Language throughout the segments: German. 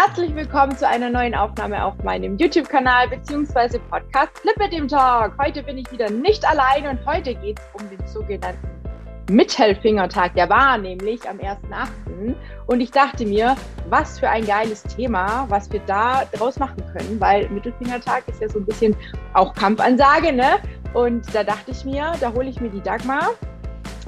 Herzlich willkommen zu einer neuen Aufnahme auf meinem YouTube-Kanal bzw. Podcast Flip mit dem Talk. Heute bin ich wieder nicht allein und heute geht es um den sogenannten Mittelfingertag. Der war nämlich am 1.8. Und ich dachte mir, was für ein geiles Thema, was wir da draus machen können, weil Mittelfingertag ist ja so ein bisschen auch Kampfansage, ne? Und da dachte ich mir, da hole ich mir die Dagmar,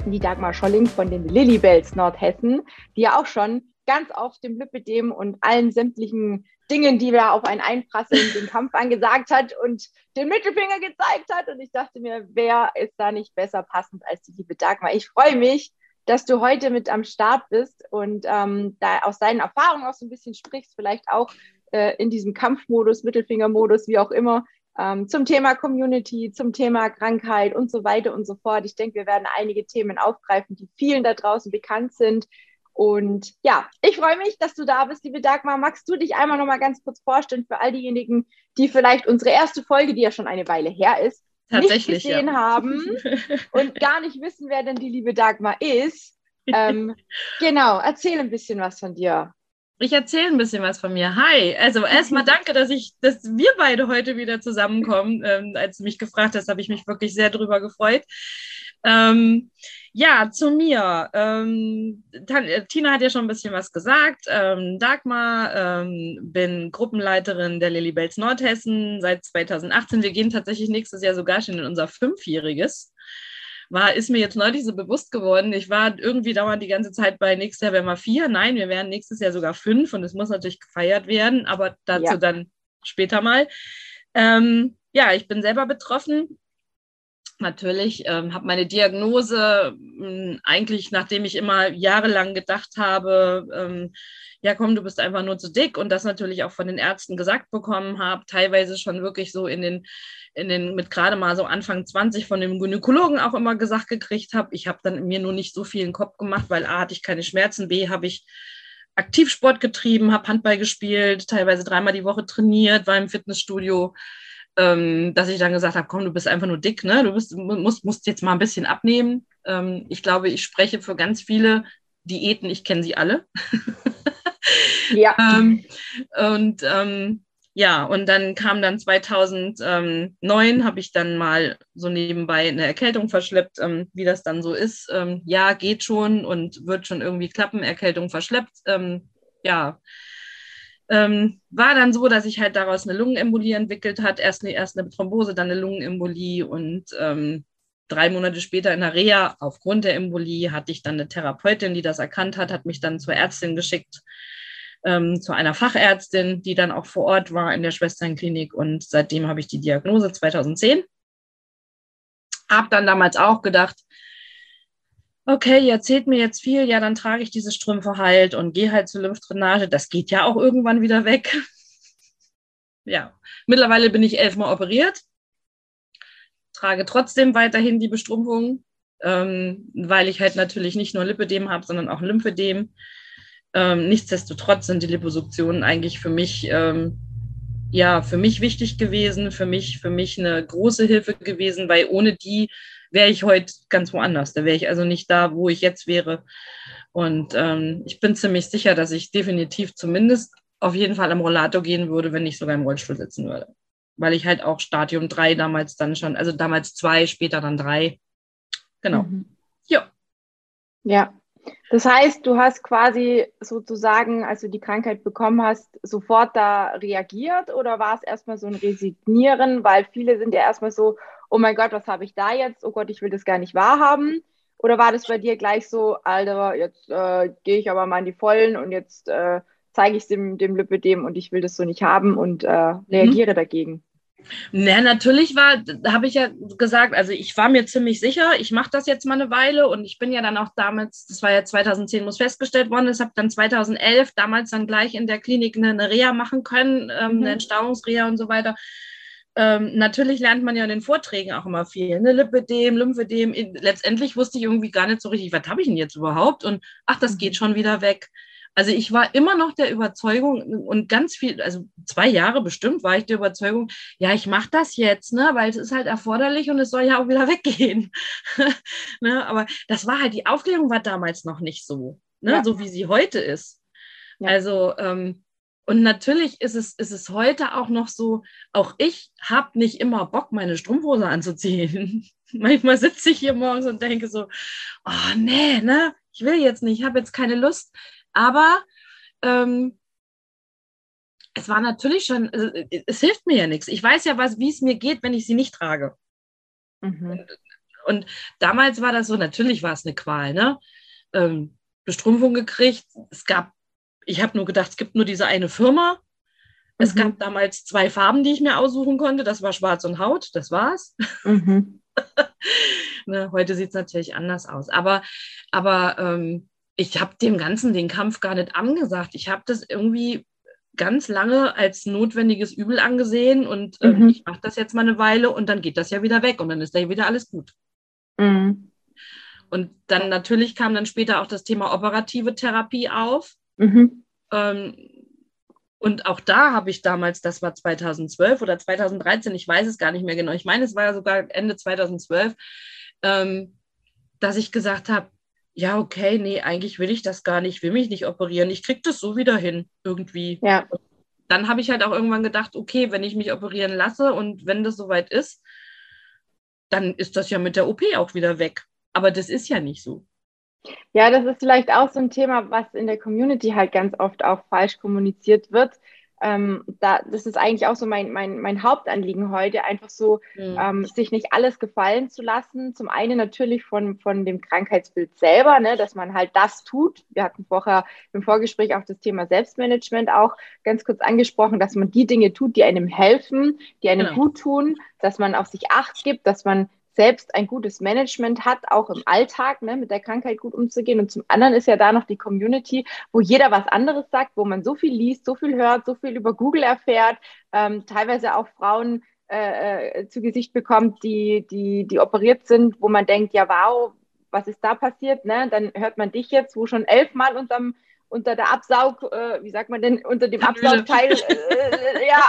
die Dagmar Scholling von den Lilybells Nordhessen, die ja auch schon ganz auf dem Lipidem und allen sämtlichen Dingen, die wir auf einen einprasseln, den Kampf angesagt hat und den Mittelfinger gezeigt hat. Und ich dachte mir, wer ist da nicht besser passend als die liebe Dagmar? Ich freue mich, dass du heute mit am Start bist und ähm, da aus deinen Erfahrungen auch so ein bisschen sprichst, vielleicht auch äh, in diesem Kampfmodus, Mittelfingermodus, wie auch immer, ähm, zum Thema Community, zum Thema Krankheit und so weiter und so fort. Ich denke, wir werden einige Themen aufgreifen, die vielen da draußen bekannt sind, und ja, ich freue mich, dass du da bist, liebe Dagmar. Magst du dich einmal noch mal ganz kurz vorstellen für all diejenigen, die vielleicht unsere erste Folge, die ja schon eine Weile her ist, nicht gesehen ja. haben und gar nicht wissen, wer denn die liebe Dagmar ist? Ähm, genau, erzähl ein bisschen was von dir. Ich erzähle ein bisschen was von mir. Hi. Also erstmal danke, dass ich, dass wir beide heute wieder zusammenkommen. Ähm, als du mich gefragt hast, habe ich mich wirklich sehr drüber gefreut. Ähm, ja, zu mir. Ähm, äh, Tina hat ja schon ein bisschen was gesagt. Ähm, Dagmar, ähm, bin Gruppenleiterin der Lilybells Nordhessen seit 2018. Wir gehen tatsächlich nächstes Jahr sogar schon in unser Fünfjähriges. War, ist mir jetzt neulich so bewusst geworden. Ich war irgendwie dauernd die ganze Zeit bei nächstes Jahr werden wir vier. Nein, wir werden nächstes Jahr sogar fünf und es muss natürlich gefeiert werden, aber dazu ja. dann später mal. Ähm, ja, ich bin selber betroffen, natürlich, ähm, habe meine Diagnose mh, hm, eigentlich, nachdem ich immer jahrelang gedacht habe, ähm, ja komm, du bist einfach nur zu dick und das natürlich auch von den Ärzten gesagt bekommen habe, teilweise schon wirklich so in den, in den mit gerade mal so Anfang 20 von dem Gynäkologen auch immer gesagt gekriegt habe. Ich habe dann mir nur nicht so viel in den Kopf gemacht, weil A hatte ich keine Schmerzen, B habe ich Aktivsport getrieben, habe Handball gespielt, teilweise dreimal die Woche trainiert, war im Fitnessstudio ähm, dass ich dann gesagt habe, komm, du bist einfach nur dick, ne? Du bist, musst, musst jetzt mal ein bisschen abnehmen. Ähm, ich glaube, ich spreche für ganz viele Diäten, ich kenne sie alle. ja. ähm, und ähm, ja, und dann kam dann 2009, habe ich dann mal so nebenbei eine Erkältung verschleppt, ähm, wie das dann so ist. Ähm, ja, geht schon und wird schon irgendwie klappen, Erkältung verschleppt. Ja, ähm, war dann so, dass ich halt daraus eine Lungenembolie entwickelt hat. Erst eine, erst eine Thrombose, dann eine Lungenembolie und ähm, drei Monate später in der Reha aufgrund der Embolie hatte ich dann eine Therapeutin, die das erkannt hat, hat mich dann zur Ärztin geschickt, ähm, zu einer Fachärztin, die dann auch vor Ort war in der Schwesternklinik und seitdem habe ich die Diagnose 2010. Hab dann damals auch gedacht, okay, ihr erzählt mir jetzt viel, ja, dann trage ich diese Strümpfe halt und gehe halt zur Lymphdrainage. Das geht ja auch irgendwann wieder weg. ja, mittlerweile bin ich elfmal operiert, trage trotzdem weiterhin die Bestrumpfung, ähm, weil ich halt natürlich nicht nur Lipödem habe, sondern auch Lymphödem. Ähm, nichtsdestotrotz sind die Liposuktionen eigentlich für mich ähm, ja für mich wichtig gewesen, für mich für mich eine große Hilfe gewesen, weil ohne die wäre ich heute ganz woanders. Da wäre ich also nicht da, wo ich jetzt wäre. Und ähm, ich bin ziemlich sicher, dass ich definitiv zumindest auf jeden Fall am Rollator gehen würde, wenn ich sogar im Rollstuhl sitzen würde. Weil ich halt auch Stadium 3 damals dann schon, also damals zwei, später dann drei. Genau. Mhm. Ja. Ja. Das heißt, du hast quasi sozusagen, als du die Krankheit bekommen hast, sofort da reagiert oder war es erstmal so ein Resignieren? Weil viele sind ja erstmal so, oh mein Gott, was habe ich da jetzt? Oh Gott, ich will das gar nicht wahrhaben. Oder war das bei dir gleich so, Alter, jetzt äh, gehe ich aber mal in die Vollen und jetzt äh, zeige ich es dem, dem Lipidem und ich will das so nicht haben und äh, reagiere mhm. dagegen? Na, natürlich war, habe ich ja gesagt, also ich war mir ziemlich sicher, ich mache das jetzt mal eine Weile und ich bin ja dann auch damals, das war ja 2010, muss festgestellt worden, ich habe dann 2011 damals dann gleich in der Klinik eine, eine Reha machen können, ähm, mhm. eine Entstauungsreha und so weiter ähm, natürlich lernt man ja in den Vorträgen auch immer viel. Ne? Lipidem, Lymphedem. Letztendlich wusste ich irgendwie gar nicht so richtig, was habe ich denn jetzt überhaupt? Und ach, das geht mhm. schon wieder weg. Also ich war immer noch der Überzeugung und ganz viel, also zwei Jahre bestimmt war ich der Überzeugung, ja, ich mache das jetzt, ne, weil es ist halt erforderlich und es soll ja auch wieder weggehen. ne? Aber das war halt, die Aufklärung war damals noch nicht so, ne, ja. so wie sie heute ist. Ja. Also ähm, Und natürlich ist es, ist es heute auch noch so, auch ich habe nicht immer Bock, meine Strumpfhose anzuziehen. Manchmal sitze ich hier morgens und denke so, oh nee, ne, ich will jetzt nicht, ich habe jetzt keine Lust. Aber ähm, es war natürlich schon, es hilft mir ja nichts. Ich weiß ja, wie es mir geht, wenn ich sie nicht trage. Mhm. Und damals war das so, natürlich war es eine Qual, ne? Ähm, Bestrumpfung gekriegt. Es gab, ich habe nur gedacht, es gibt nur diese eine Firma. Es mhm. gab damals zwei Farben, die ich mir aussuchen konnte. Das war Schwarz und Haut, das war's. Mhm. ne, heute sieht es natürlich anders aus. Aber, aber ähm, ich habe dem Ganzen den Kampf gar nicht angesagt. Ich habe das irgendwie ganz lange als notwendiges Übel angesehen und ähm, mhm. ich mache das jetzt mal eine Weile und dann geht das ja wieder weg und dann ist da wieder alles gut. Mhm. Und dann natürlich kam dann später auch das Thema operative Therapie auf. Mhm. Ähm, und auch da habe ich damals, das war 2012 oder 2013, ich weiß es gar nicht mehr genau, ich meine, es war ja sogar Ende 2012, ähm, dass ich gesagt habe, ja, okay, nee, eigentlich will ich das gar nicht, ich will mich nicht operieren, ich kriege das so wieder hin, irgendwie. Ja. Dann habe ich halt auch irgendwann gedacht, okay, wenn ich mich operieren lasse und wenn das soweit ist, dann ist das ja mit der OP auch wieder weg. Aber das ist ja nicht so. Ja, das ist vielleicht auch so ein Thema, was in der Community halt ganz oft auch falsch kommuniziert wird ähm, da, das ist eigentlich auch so mein, mein, mein Hauptanliegen heute, einfach so mhm. ähm, sich nicht alles gefallen zu lassen. Zum einen natürlich von, von dem Krankheitsbild selber, ne, dass man halt das tut. Wir hatten vorher im Vorgespräch auch das Thema Selbstmanagement auch ganz kurz angesprochen, dass man die Dinge tut, die einem helfen, die einem genau. gut tun, dass man auf sich Acht gibt, dass man selbst ein gutes Management hat, auch im Alltag ne, mit der Krankheit gut umzugehen. Und zum anderen ist ja da noch die Community, wo jeder was anderes sagt, wo man so viel liest, so viel hört, so viel über Google erfährt, ähm, teilweise auch Frauen äh, äh zu Gesicht bekommt, die, die, die operiert sind, wo man denkt, ja wow, was ist da passiert? Ne? Dann hört man dich jetzt, wo schon elfmal unterm unter der Absaug, äh, wie sagt man denn, unter dem Absaugteil äh, äh, ja,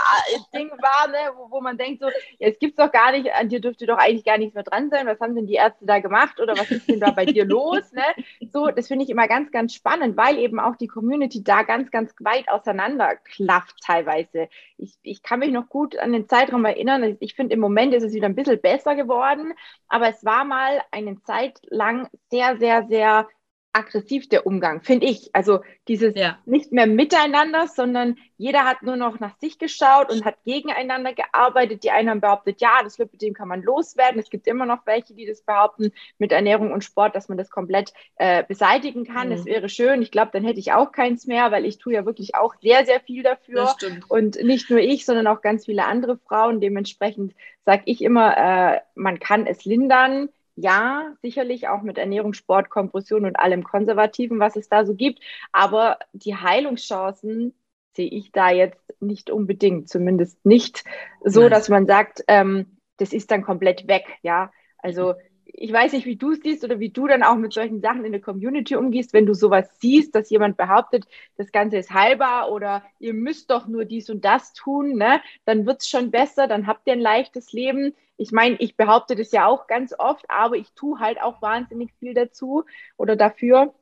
Ding war, ne, wo, wo man denkt so, ja, es gibt's doch gar nicht, an dir dürfte doch eigentlich gar nichts mehr dran sein, was haben denn die Ärzte da gemacht oder was ist denn da bei dir los, ne? So, das finde ich immer ganz, ganz spannend, weil eben auch die Community da ganz, ganz weit auseinander klafft teilweise. Ich, ich kann mich noch gut an den Zeitraum erinnern, ich finde im Moment ist es wieder ein bisschen besser geworden, aber es war mal eine Zeit lang sehr, sehr, sehr aggressiv der Umgang, finde ich. Also dieses ja. nicht mehr miteinander, sondern jeder hat nur noch nach sich geschaut und hat gegeneinander gearbeitet. Die einen haben behauptet, ja, das Lipidem kann man loswerden. Es gibt immer noch welche, die das behaupten mit Ernährung und Sport, dass man das komplett äh, beseitigen kann. Mhm. Das wäre schön. Ich glaube, dann hätte ich auch keins mehr, weil ich tue ja wirklich auch sehr, sehr viel dafür. Und nicht nur ich, sondern auch ganz viele andere Frauen. Dementsprechend sage ich immer, äh, man kann es lindern ja, sicherlich auch mit Ernährung, Sport, Kompression und allem Konservativen, was es da so gibt. Aber die Heilungschancen sehe ich da jetzt nicht unbedingt, zumindest nicht so, dass man sagt, ähm, das ist dann komplett weg. Ja, also ich weiß nicht, wie du es siehst oder wie du dann auch mit solchen Sachen in der Community umgehst, wenn du sowas siehst, dass jemand behauptet, das Ganze ist heilbar oder ihr müsst doch nur dies und das tun, ne? dann wird es schon besser, dann habt ihr ein leichtes Leben. Ich meine, ich behaupte das ja auch ganz oft, aber ich tue halt auch wahnsinnig viel dazu oder dafür.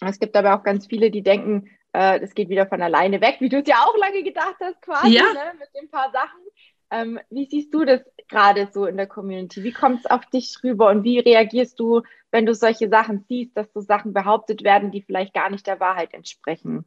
Es gibt aber auch ganz viele, die denken, äh, das geht wieder von alleine weg, wie du es ja auch lange gedacht hast, quasi, ja. ne? mit den paar Sachen. Ähm, wie siehst du das gerade so in der Community? Wie kommt es auf dich rüber und wie reagierst du, wenn du solche Sachen siehst, dass so Sachen behauptet werden, die vielleicht gar nicht der Wahrheit entsprechen?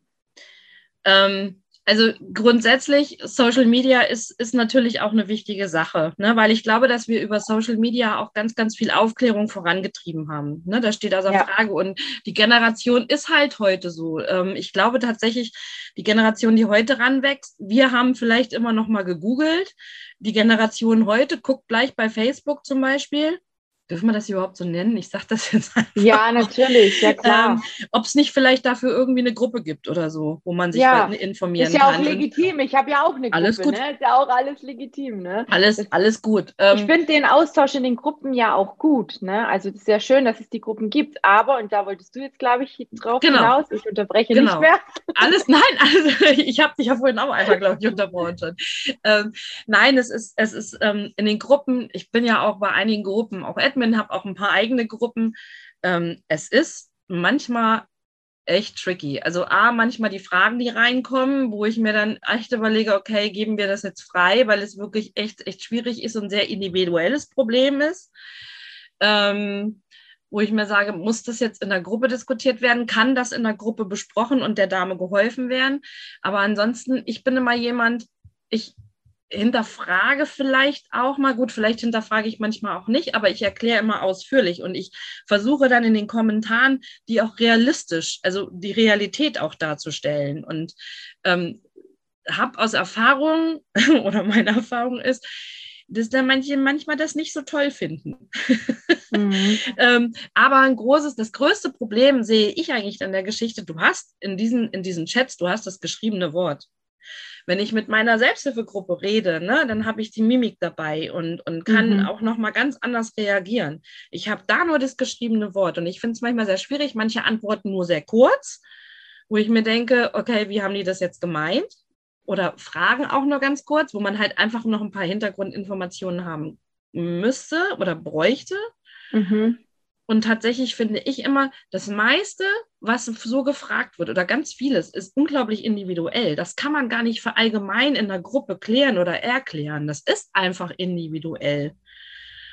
Ähm, also grundsätzlich, Social Media ist, ist natürlich auch eine wichtige Sache, ne? weil ich glaube, dass wir über Social Media auch ganz, ganz viel Aufklärung vorangetrieben haben. Ne? Da steht außer ja. Frage. Und die Generation ist halt heute so. Ähm, ich glaube tatsächlich, die Generation, die heute ranwächst, wir haben vielleicht immer noch mal gegoogelt. Die Generation heute guckt gleich bei Facebook zum Beispiel Dürfen wir das überhaupt so nennen? Ich sage das jetzt einfach. Ja, natürlich, ja klar. Ähm, Ob es nicht vielleicht dafür irgendwie eine Gruppe gibt oder so, wo man sich ja. informieren kann. Ist ja kann. auch legitim. Ich habe ja auch eine Gruppe. Alles gut. Ne? Ist ja auch alles legitim. Ne? Alles, das, alles gut. Ähm, ich finde den Austausch in den Gruppen ja auch gut. Ne? Also es ist ja schön, dass es die Gruppen gibt. Aber, und da wolltest du jetzt, glaube ich, drauf genau. hinaus, ich unterbreche genau. nicht mehr. Alles, nein, also, ich habe dich ja vorhin auch einfach, glaube ich, unterbrochen schon. Ähm, nein, es ist, es ist ähm, in den Gruppen, ich bin ja auch bei einigen Gruppen auch Admin, habe auch ein paar eigene Gruppen. Ähm, es ist manchmal echt tricky. Also A, manchmal die Fragen, die reinkommen, wo ich mir dann echt überlege, okay, geben wir das jetzt frei, weil es wirklich echt, echt schwierig ist und sehr individuelles Problem ist. Ähm, wo ich mir sage, muss das jetzt in der Gruppe diskutiert werden? Kann das in der Gruppe besprochen und der Dame geholfen werden? Aber ansonsten, ich bin immer jemand, ich hinterfrage vielleicht auch mal, gut, vielleicht hinterfrage ich manchmal auch nicht, aber ich erkläre immer ausführlich und ich versuche dann in den Kommentaren, die auch realistisch, also die Realität auch darzustellen. Und ähm, habe aus Erfahrung oder meine Erfahrung ist, dass da manche manchmal das nicht so toll finden. Mhm. ähm, aber ein großes, das größte Problem sehe ich eigentlich in der Geschichte, du hast in diesen, in diesen Chats, du hast das geschriebene Wort. Wenn ich mit meiner Selbsthilfegruppe rede, ne, dann habe ich die Mimik dabei und, und kann mhm. auch nochmal ganz anders reagieren. Ich habe da nur das geschriebene Wort und ich finde es manchmal sehr schwierig. Manche antworten nur sehr kurz, wo ich mir denke, okay, wie haben die das jetzt gemeint? Oder fragen auch nur ganz kurz, wo man halt einfach noch ein paar Hintergrundinformationen haben müsste oder bräuchte. Mhm. Und tatsächlich finde ich immer, das meiste, was so gefragt wird oder ganz vieles, ist unglaublich individuell. Das kann man gar nicht verallgemein in der Gruppe klären oder erklären. Das ist einfach individuell.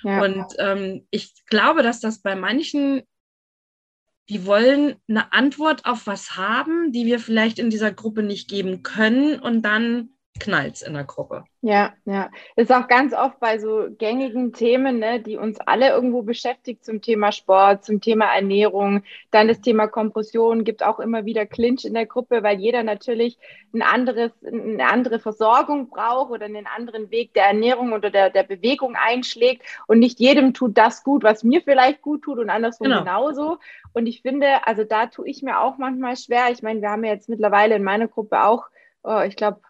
Ja. Und ähm, ich glaube, dass das bei manchen, die wollen eine Antwort auf was haben, die wir vielleicht in dieser Gruppe nicht geben können und dann knallt in der Gruppe. Ja, ja. Ist auch ganz oft bei so gängigen Themen, ne, die uns alle irgendwo beschäftigt zum Thema Sport, zum Thema Ernährung, dann das Thema Kompression, gibt auch immer wieder Clinch in der Gruppe, weil jeder natürlich ein anderes, eine andere Versorgung braucht oder einen anderen Weg der Ernährung oder der, der Bewegung einschlägt und nicht jedem tut das gut, was mir vielleicht gut tut und andersrum genau. genauso. Und ich finde, also da tue ich mir auch manchmal schwer. Ich meine, wir haben ja jetzt mittlerweile in meiner Gruppe auch, oh, ich glaube,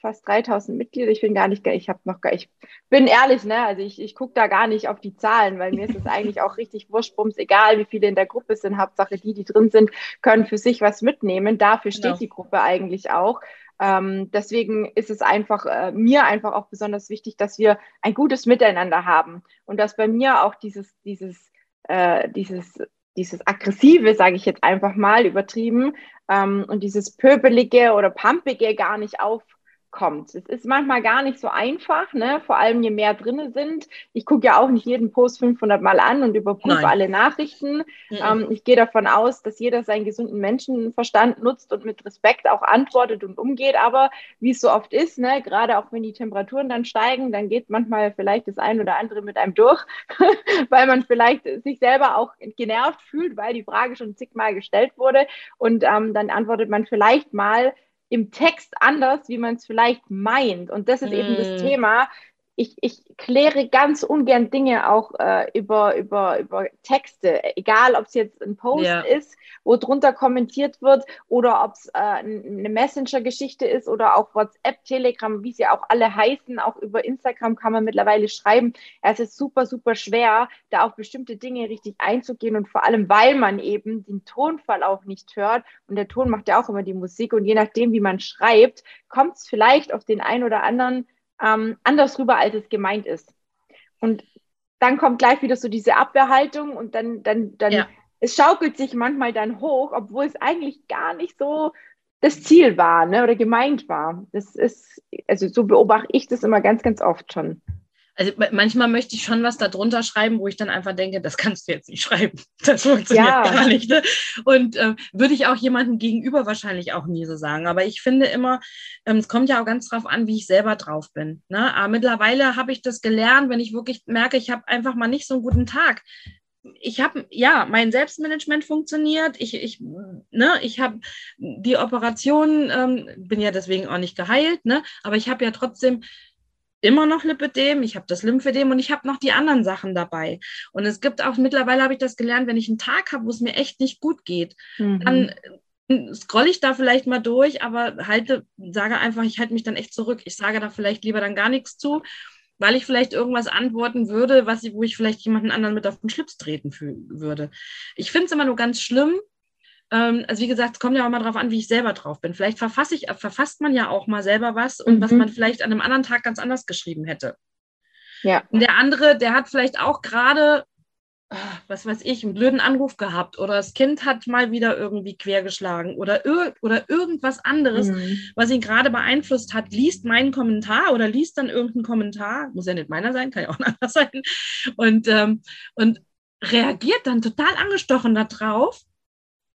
fast 3000 Mitglieder. Ich bin gar nicht, ich habe noch gar, ich bin ehrlich, ne, also ich, ich gucke da gar nicht auf die Zahlen, weil mir ist es eigentlich auch richtig wurschbums, egal wie viele in der Gruppe sind. Hauptsache die, die drin sind, können für sich was mitnehmen. Dafür steht genau. die Gruppe eigentlich auch. Ähm, deswegen ist es einfach äh, mir einfach auch besonders wichtig, dass wir ein gutes Miteinander haben und dass bei mir auch dieses, dieses, äh, dieses dieses aggressive, sage ich jetzt einfach mal übertrieben, ähm, und dieses pöbelige oder pumpige gar nicht auf, kommt. Es ist manchmal gar nicht so einfach, ne? vor allem je mehr drinne sind. Ich gucke ja auch nicht jeden Post 500 Mal an und überprüfe Nein. alle Nachrichten. Mhm. Ähm, ich gehe davon aus, dass jeder seinen gesunden Menschenverstand nutzt und mit Respekt auch antwortet und umgeht. Aber wie es so oft ist, ne? gerade auch wenn die Temperaturen dann steigen, dann geht manchmal vielleicht das ein oder andere mit einem durch, weil man vielleicht sich selber auch genervt fühlt, weil die Frage schon zigmal gestellt wurde. Und ähm, dann antwortet man vielleicht mal im Text anders, wie man es vielleicht meint. Und das ist mm. eben das mm. Thema ich, ich kläre ganz ungern Dinge auch äh, über, über, über Texte, egal ob es jetzt ein Post ja. ist, wo drunter kommentiert wird oder ob es äh, eine Messenger-Geschichte ist oder auch WhatsApp, Telegram, wie sie auch alle heißen, auch über Instagram kann man mittlerweile schreiben. Es ist super, super schwer, da auf bestimmte Dinge richtig einzugehen und vor allem, weil man eben den Tonfall auch nicht hört und der Ton macht ja auch immer die Musik und je nachdem, wie man schreibt, kommt es vielleicht auf den einen oder anderen ähm, anders rüber, als es gemeint ist. Und dann kommt gleich wieder so diese Abwehrhaltung und dann, dann, dann, ja. es schaukelt sich manchmal dann hoch, obwohl es eigentlich gar nicht so das Ziel war ne, oder gemeint war. Das ist, also so beobachte ich das immer ganz, ganz oft schon also manchmal möchte ich schon was darunter schreiben, wo ich dann einfach denke, das kannst du jetzt nicht schreiben. Das funktioniert ja. gar nicht. Ne? Und äh, würde ich auch jemandem gegenüber wahrscheinlich auch nie so sagen. Aber ich finde immer, ähm, es kommt ja auch ganz drauf an, wie ich selber drauf bin. Ne? Aber mittlerweile habe ich das gelernt, wenn ich wirklich merke, ich habe einfach mal nicht so einen guten Tag ich habe, ja, mein Selbstmanagement funktioniert. Ich, ich, ne, ich habe die Operation, ähm, bin ja deswegen auch nicht geheilt, ne, aber ich habe ja trotzdem immer noch Lipödem, ich habe das Lymphödem und ich habe noch die anderen Sachen dabei. Und es gibt auch, mittlerweile habe ich das gelernt, wenn ich einen Tag habe, wo es mir echt nicht gut geht, mhm. dann äh, scrolle ich da vielleicht mal durch, aber halte, sage einfach, ich halte mich dann echt zurück. Ich sage da vielleicht lieber dann gar nichts zu, weil ich vielleicht irgendwas antworten würde, was, wo ich vielleicht jemanden anderen mit auf den Schlips treten würde. Ich finde es immer nur ganz schlimm, also wie gesagt, es kommt ja auch mal darauf an, wie ich selber drauf bin. Vielleicht verfasse ich, verfasst man ja auch mal selber was und mhm. was man vielleicht an einem anderen Tag ganz anders geschrieben hätte. Ja. Und der andere, der hat vielleicht auch gerade was weiß ich, einen blöden Anruf gehabt oder das Kind hat mal wieder irgendwie quergeschlagen oder, ir oder irgendwas anderes, mhm. was ihn gerade beeinflusst hat, liest meinen Kommentar oder liest dann irgendeinen Kommentar, muss ja nicht meiner sein, kann ja auch ein anderer sein, und, ähm, und reagiert dann total angestochen darauf,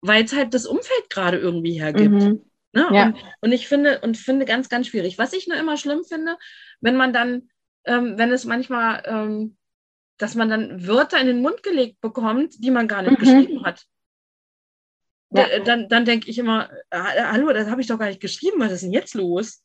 weil es halt das Umfeld gerade irgendwie hergibt. Mhm. Ne? Ja. Und, und, ich finde, und finde ganz, ganz schwierig. Was ich nur immer schlimm finde, wenn man dann, ähm, wenn es manchmal ähm, dass man dann Wörter in den Mund gelegt bekommt, die man gar nicht mhm. geschrieben hat. Ja. Dann, dann denke ich immer, äh, hallo, das habe ich doch gar nicht geschrieben, was ist denn jetzt los?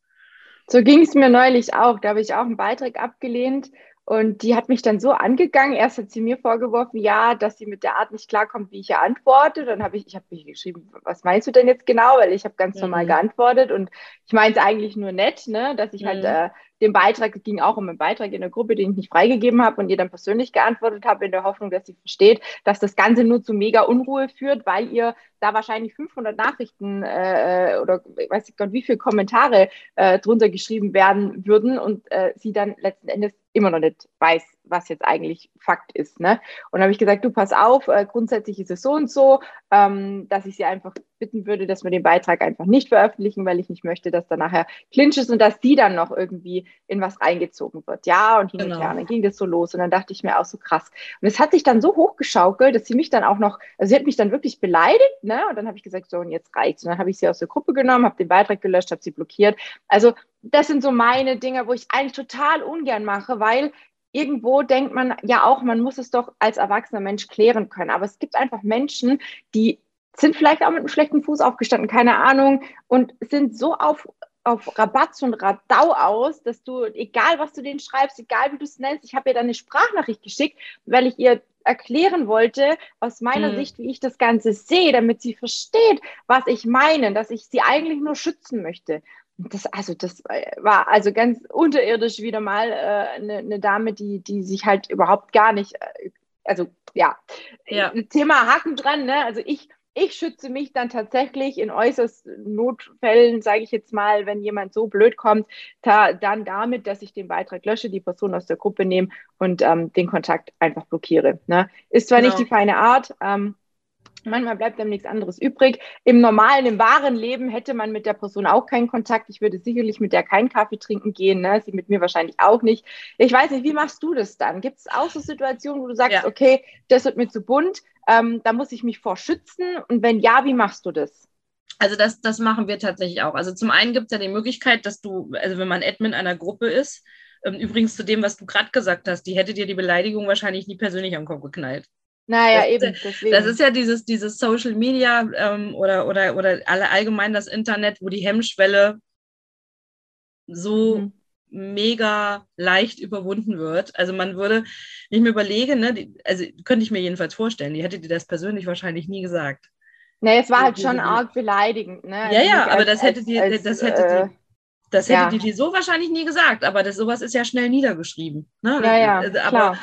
So ging es mir neulich auch. Da habe ich auch einen Beitrag abgelehnt und die hat mich dann so angegangen. Erst hat sie mir vorgeworfen, ja, dass sie mit der Art nicht klarkommt, wie ich ihr antworte. Dann habe ich, ich habe mich geschrieben, was meinst du denn jetzt genau? Weil ich habe ganz mhm. normal geantwortet und ich meine es eigentlich nur nett, ne, dass ich halt, mhm. halt äh, den Beitrag, es ging auch um einen Beitrag in der Gruppe, den ich nicht freigegeben habe und ihr dann persönlich geantwortet habe, in der Hoffnung, dass sie versteht, dass das Ganze nur zu mega Unruhe führt, weil ihr da wahrscheinlich 500 Nachrichten äh, äh, oder weiß ich Gott, wie viele Kommentare äh, drunter geschrieben werden würden und äh, sie dann letzten Endes immer noch nicht weiß, was jetzt eigentlich Fakt ist. Ne? Und habe ich gesagt, du pass auf, äh, grundsätzlich ist es so und so, ähm, dass ich sie einfach bitten würde, dass wir den Beitrag einfach nicht veröffentlichen, weil ich nicht möchte, dass da nachher Clinch ist und dass die dann noch irgendwie in was reingezogen wird. Ja, und hin genau. und her. Und dann ging das so los. Und dann dachte ich mir auch so krass. Und es hat sich dann so hochgeschaukelt, dass sie mich dann auch noch, also sie hat mich dann wirklich beleidigt, ne? Und dann habe ich gesagt, so, und jetzt reicht's. Und dann habe ich sie aus der Gruppe genommen, habe den Beitrag gelöscht, habe sie blockiert. Also das sind so meine Dinge, wo ich eigentlich total ungern mache, weil irgendwo denkt man ja auch, man muss es doch als erwachsener Mensch klären können. Aber es gibt einfach Menschen, die sind vielleicht auch mit einem schlechten Fuß aufgestanden, keine Ahnung, und sind so auf, auf Rabatz und Radau aus, dass du, egal was du denen schreibst, egal wie du es nennst, ich habe ihr dann eine Sprachnachricht geschickt, weil ich ihr erklären wollte, aus meiner mhm. Sicht, wie ich das Ganze sehe, damit sie versteht, was ich meine, dass ich sie eigentlich nur schützen möchte das, also das äh, war also ganz unterirdisch wieder mal äh, eine, eine, Dame, die, die sich halt überhaupt gar nicht, äh, also ja, ja. Thema Haken dran, ne? Also ich, ich schütze mich dann tatsächlich in äußerst Notfällen, sage ich jetzt mal, wenn jemand so blöd kommt, da, dann damit, dass ich den Beitrag lösche, die Person aus der Gruppe nehme und ähm, den Kontakt einfach blockiere. Ne? Ist zwar genau. nicht die feine Art, ähm, Manchmal bleibt einem nichts anderes übrig. Im normalen, im wahren Leben hätte man mit der Person auch keinen Kontakt. Ich würde sicherlich mit der keinen Kaffee trinken gehen, ne? sie mit mir wahrscheinlich auch nicht. Ich weiß nicht, wie machst du das dann? Gibt es auch so Situationen, wo du sagst, ja. okay, das wird mir zu bunt, ähm, da muss ich mich vor schützen? Und wenn ja, wie machst du das? Also das, das machen wir tatsächlich auch. Also zum einen gibt es ja die Möglichkeit, dass du, also wenn man Admin einer Gruppe ist, ähm, übrigens zu dem, was du gerade gesagt hast, die hätte dir die Beleidigung wahrscheinlich nie persönlich am Kopf geknallt. Naja, das, eben. Deswegen. Das ist ja dieses, dieses Social Media ähm, oder, oder, oder alle allgemein das Internet, wo die Hemmschwelle so mhm. mega leicht überwunden wird. Also man würde, wenn ich mir überlege, ne, die, also könnte ich mir jedenfalls vorstellen, die hätte dir das persönlich wahrscheinlich nie gesagt. Nee, es war halt schon arg beleidigend. Ne? Ja, ja, aber als, das hätte die, als, das hätte äh, die, das hätte ja. die, die so wahrscheinlich nie gesagt, aber das, sowas ist ja schnell niedergeschrieben. Ne? Ja, ja, aber, klar.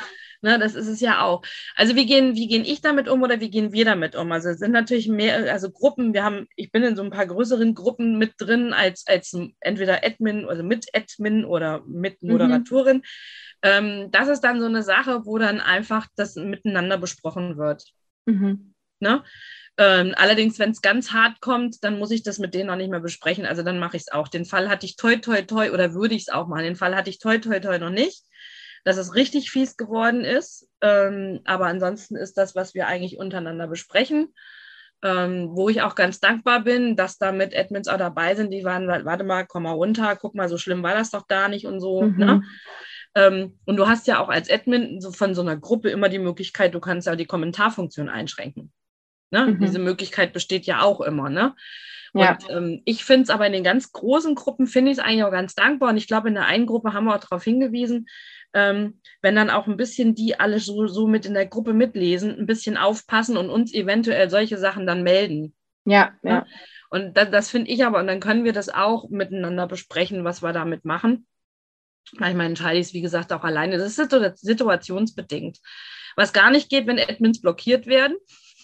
Ne, das ist es ja auch. Also wie gehen, wie gehen ich damit um oder wie gehen wir damit um? Also es sind natürlich mehr, also Gruppen, wir haben, ich bin in so ein paar größeren Gruppen mit drin als, als entweder Admin, also mit Admin oder mit mhm. Moderatorin. Mhm. Ähm, das ist dann so eine Sache, wo dann einfach das miteinander besprochen wird. Mhm. Ne? Ähm, allerdings, wenn es ganz hart kommt, dann muss ich das mit denen auch nicht mehr besprechen. Also dann mache ich es auch. Den Fall hatte ich toi, toi, toi oder würde ich es auch machen. Den Fall hatte ich toi, toi, toi noch nicht dass es richtig fies geworden ist. Ähm, aber ansonsten ist das, was wir eigentlich untereinander besprechen. Ähm, wo ich auch ganz dankbar bin, dass da mit Admins auch dabei sind, die waren, warte mal, komm mal runter, guck mal, so schlimm war das doch gar nicht und so. Mhm. Ne? Ähm, und du hast ja auch als Admin so von so einer Gruppe immer die Möglichkeit, du kannst ja die Kommentarfunktion einschränken. Ne? Mhm. Diese Möglichkeit besteht ja auch immer. Ne? Und ähm, ich finde es aber in den ganz großen Gruppen, finde ich es eigentlich auch ganz dankbar. Und ich glaube, in der einen Gruppe haben wir auch darauf hingewiesen, ähm, wenn dann auch ein bisschen die alle so, so mit in der Gruppe mitlesen, ein bisschen aufpassen und uns eventuell solche Sachen dann melden. Ja, ja. Und das, das finde ich aber, und dann können wir das auch miteinander besprechen, was wir damit machen. Manchmal entscheide ich es, wie gesagt, auch alleine. Das ist situationsbedingt. Was gar nicht geht, wenn Admins blockiert werden.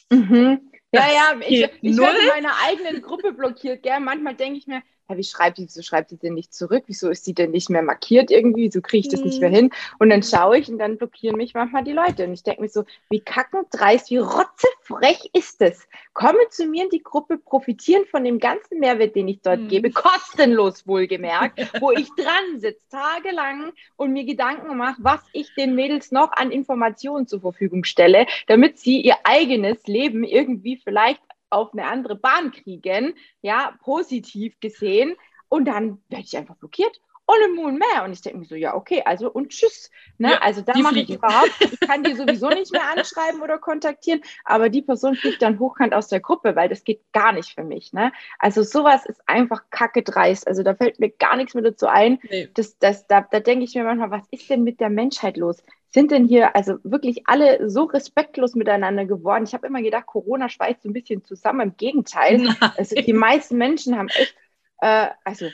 Mhm. Ja, ja, ich, ich werde in meiner eigenen Gruppe blockiert, gell? Manchmal denke ich mir, ja, wie schreibt die, wieso schreibt die denn nicht zurück? Wieso ist sie denn nicht mehr markiert irgendwie? Wieso kriege ich das nicht mehr mhm. hin? Und dann schaue ich und dann blockieren mich manchmal die Leute. Und ich denke mir so, wie kackend dreist, wie rotzefrech ist es? Komme zu mir in die Gruppe, profitieren von dem ganzen Mehrwert, den ich dort mhm. gebe, kostenlos wohlgemerkt, wo ich dran sitze, tagelang und mir Gedanken mache, was ich den Mädels noch an Informationen zur Verfügung stelle, damit sie ihr eigenes Leben irgendwie vielleicht auf eine andere Bahn kriegen, ja, positiv gesehen. Und dann werde ich einfach blockiert. Ohne Moon mehr. Und ich denke mir so, ja, okay, also und tschüss. Ne? Ja, also da mache ich überhaupt, ich kann die sowieso nicht mehr anschreiben oder kontaktieren, aber die Person fliegt dann hochkant aus der Gruppe, weil das geht gar nicht für mich. Ne? Also sowas ist einfach kacke dreist. Also da fällt mir gar nichts mehr dazu ein. Nee. Das, das, da, da denke ich mir manchmal, was ist denn mit der Menschheit los? Sind denn hier also wirklich alle so respektlos miteinander geworden? Ich habe immer gedacht, Corona schweißt so ein bisschen zusammen. Im Gegenteil. Also die meisten Menschen haben echt, äh, also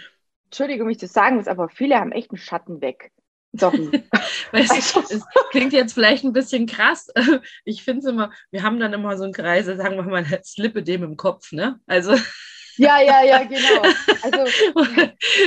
Entschuldigung, mich das sagen muss, aber viele haben echt einen Schatten weg. Sorry. weißt, also. Es klingt jetzt vielleicht ein bisschen krass. Ich finde es immer, wir haben dann immer so einen Kreis, sagen wir mal, slippe dem im Kopf, ne? Also. Ja, ja, ja, genau. Also,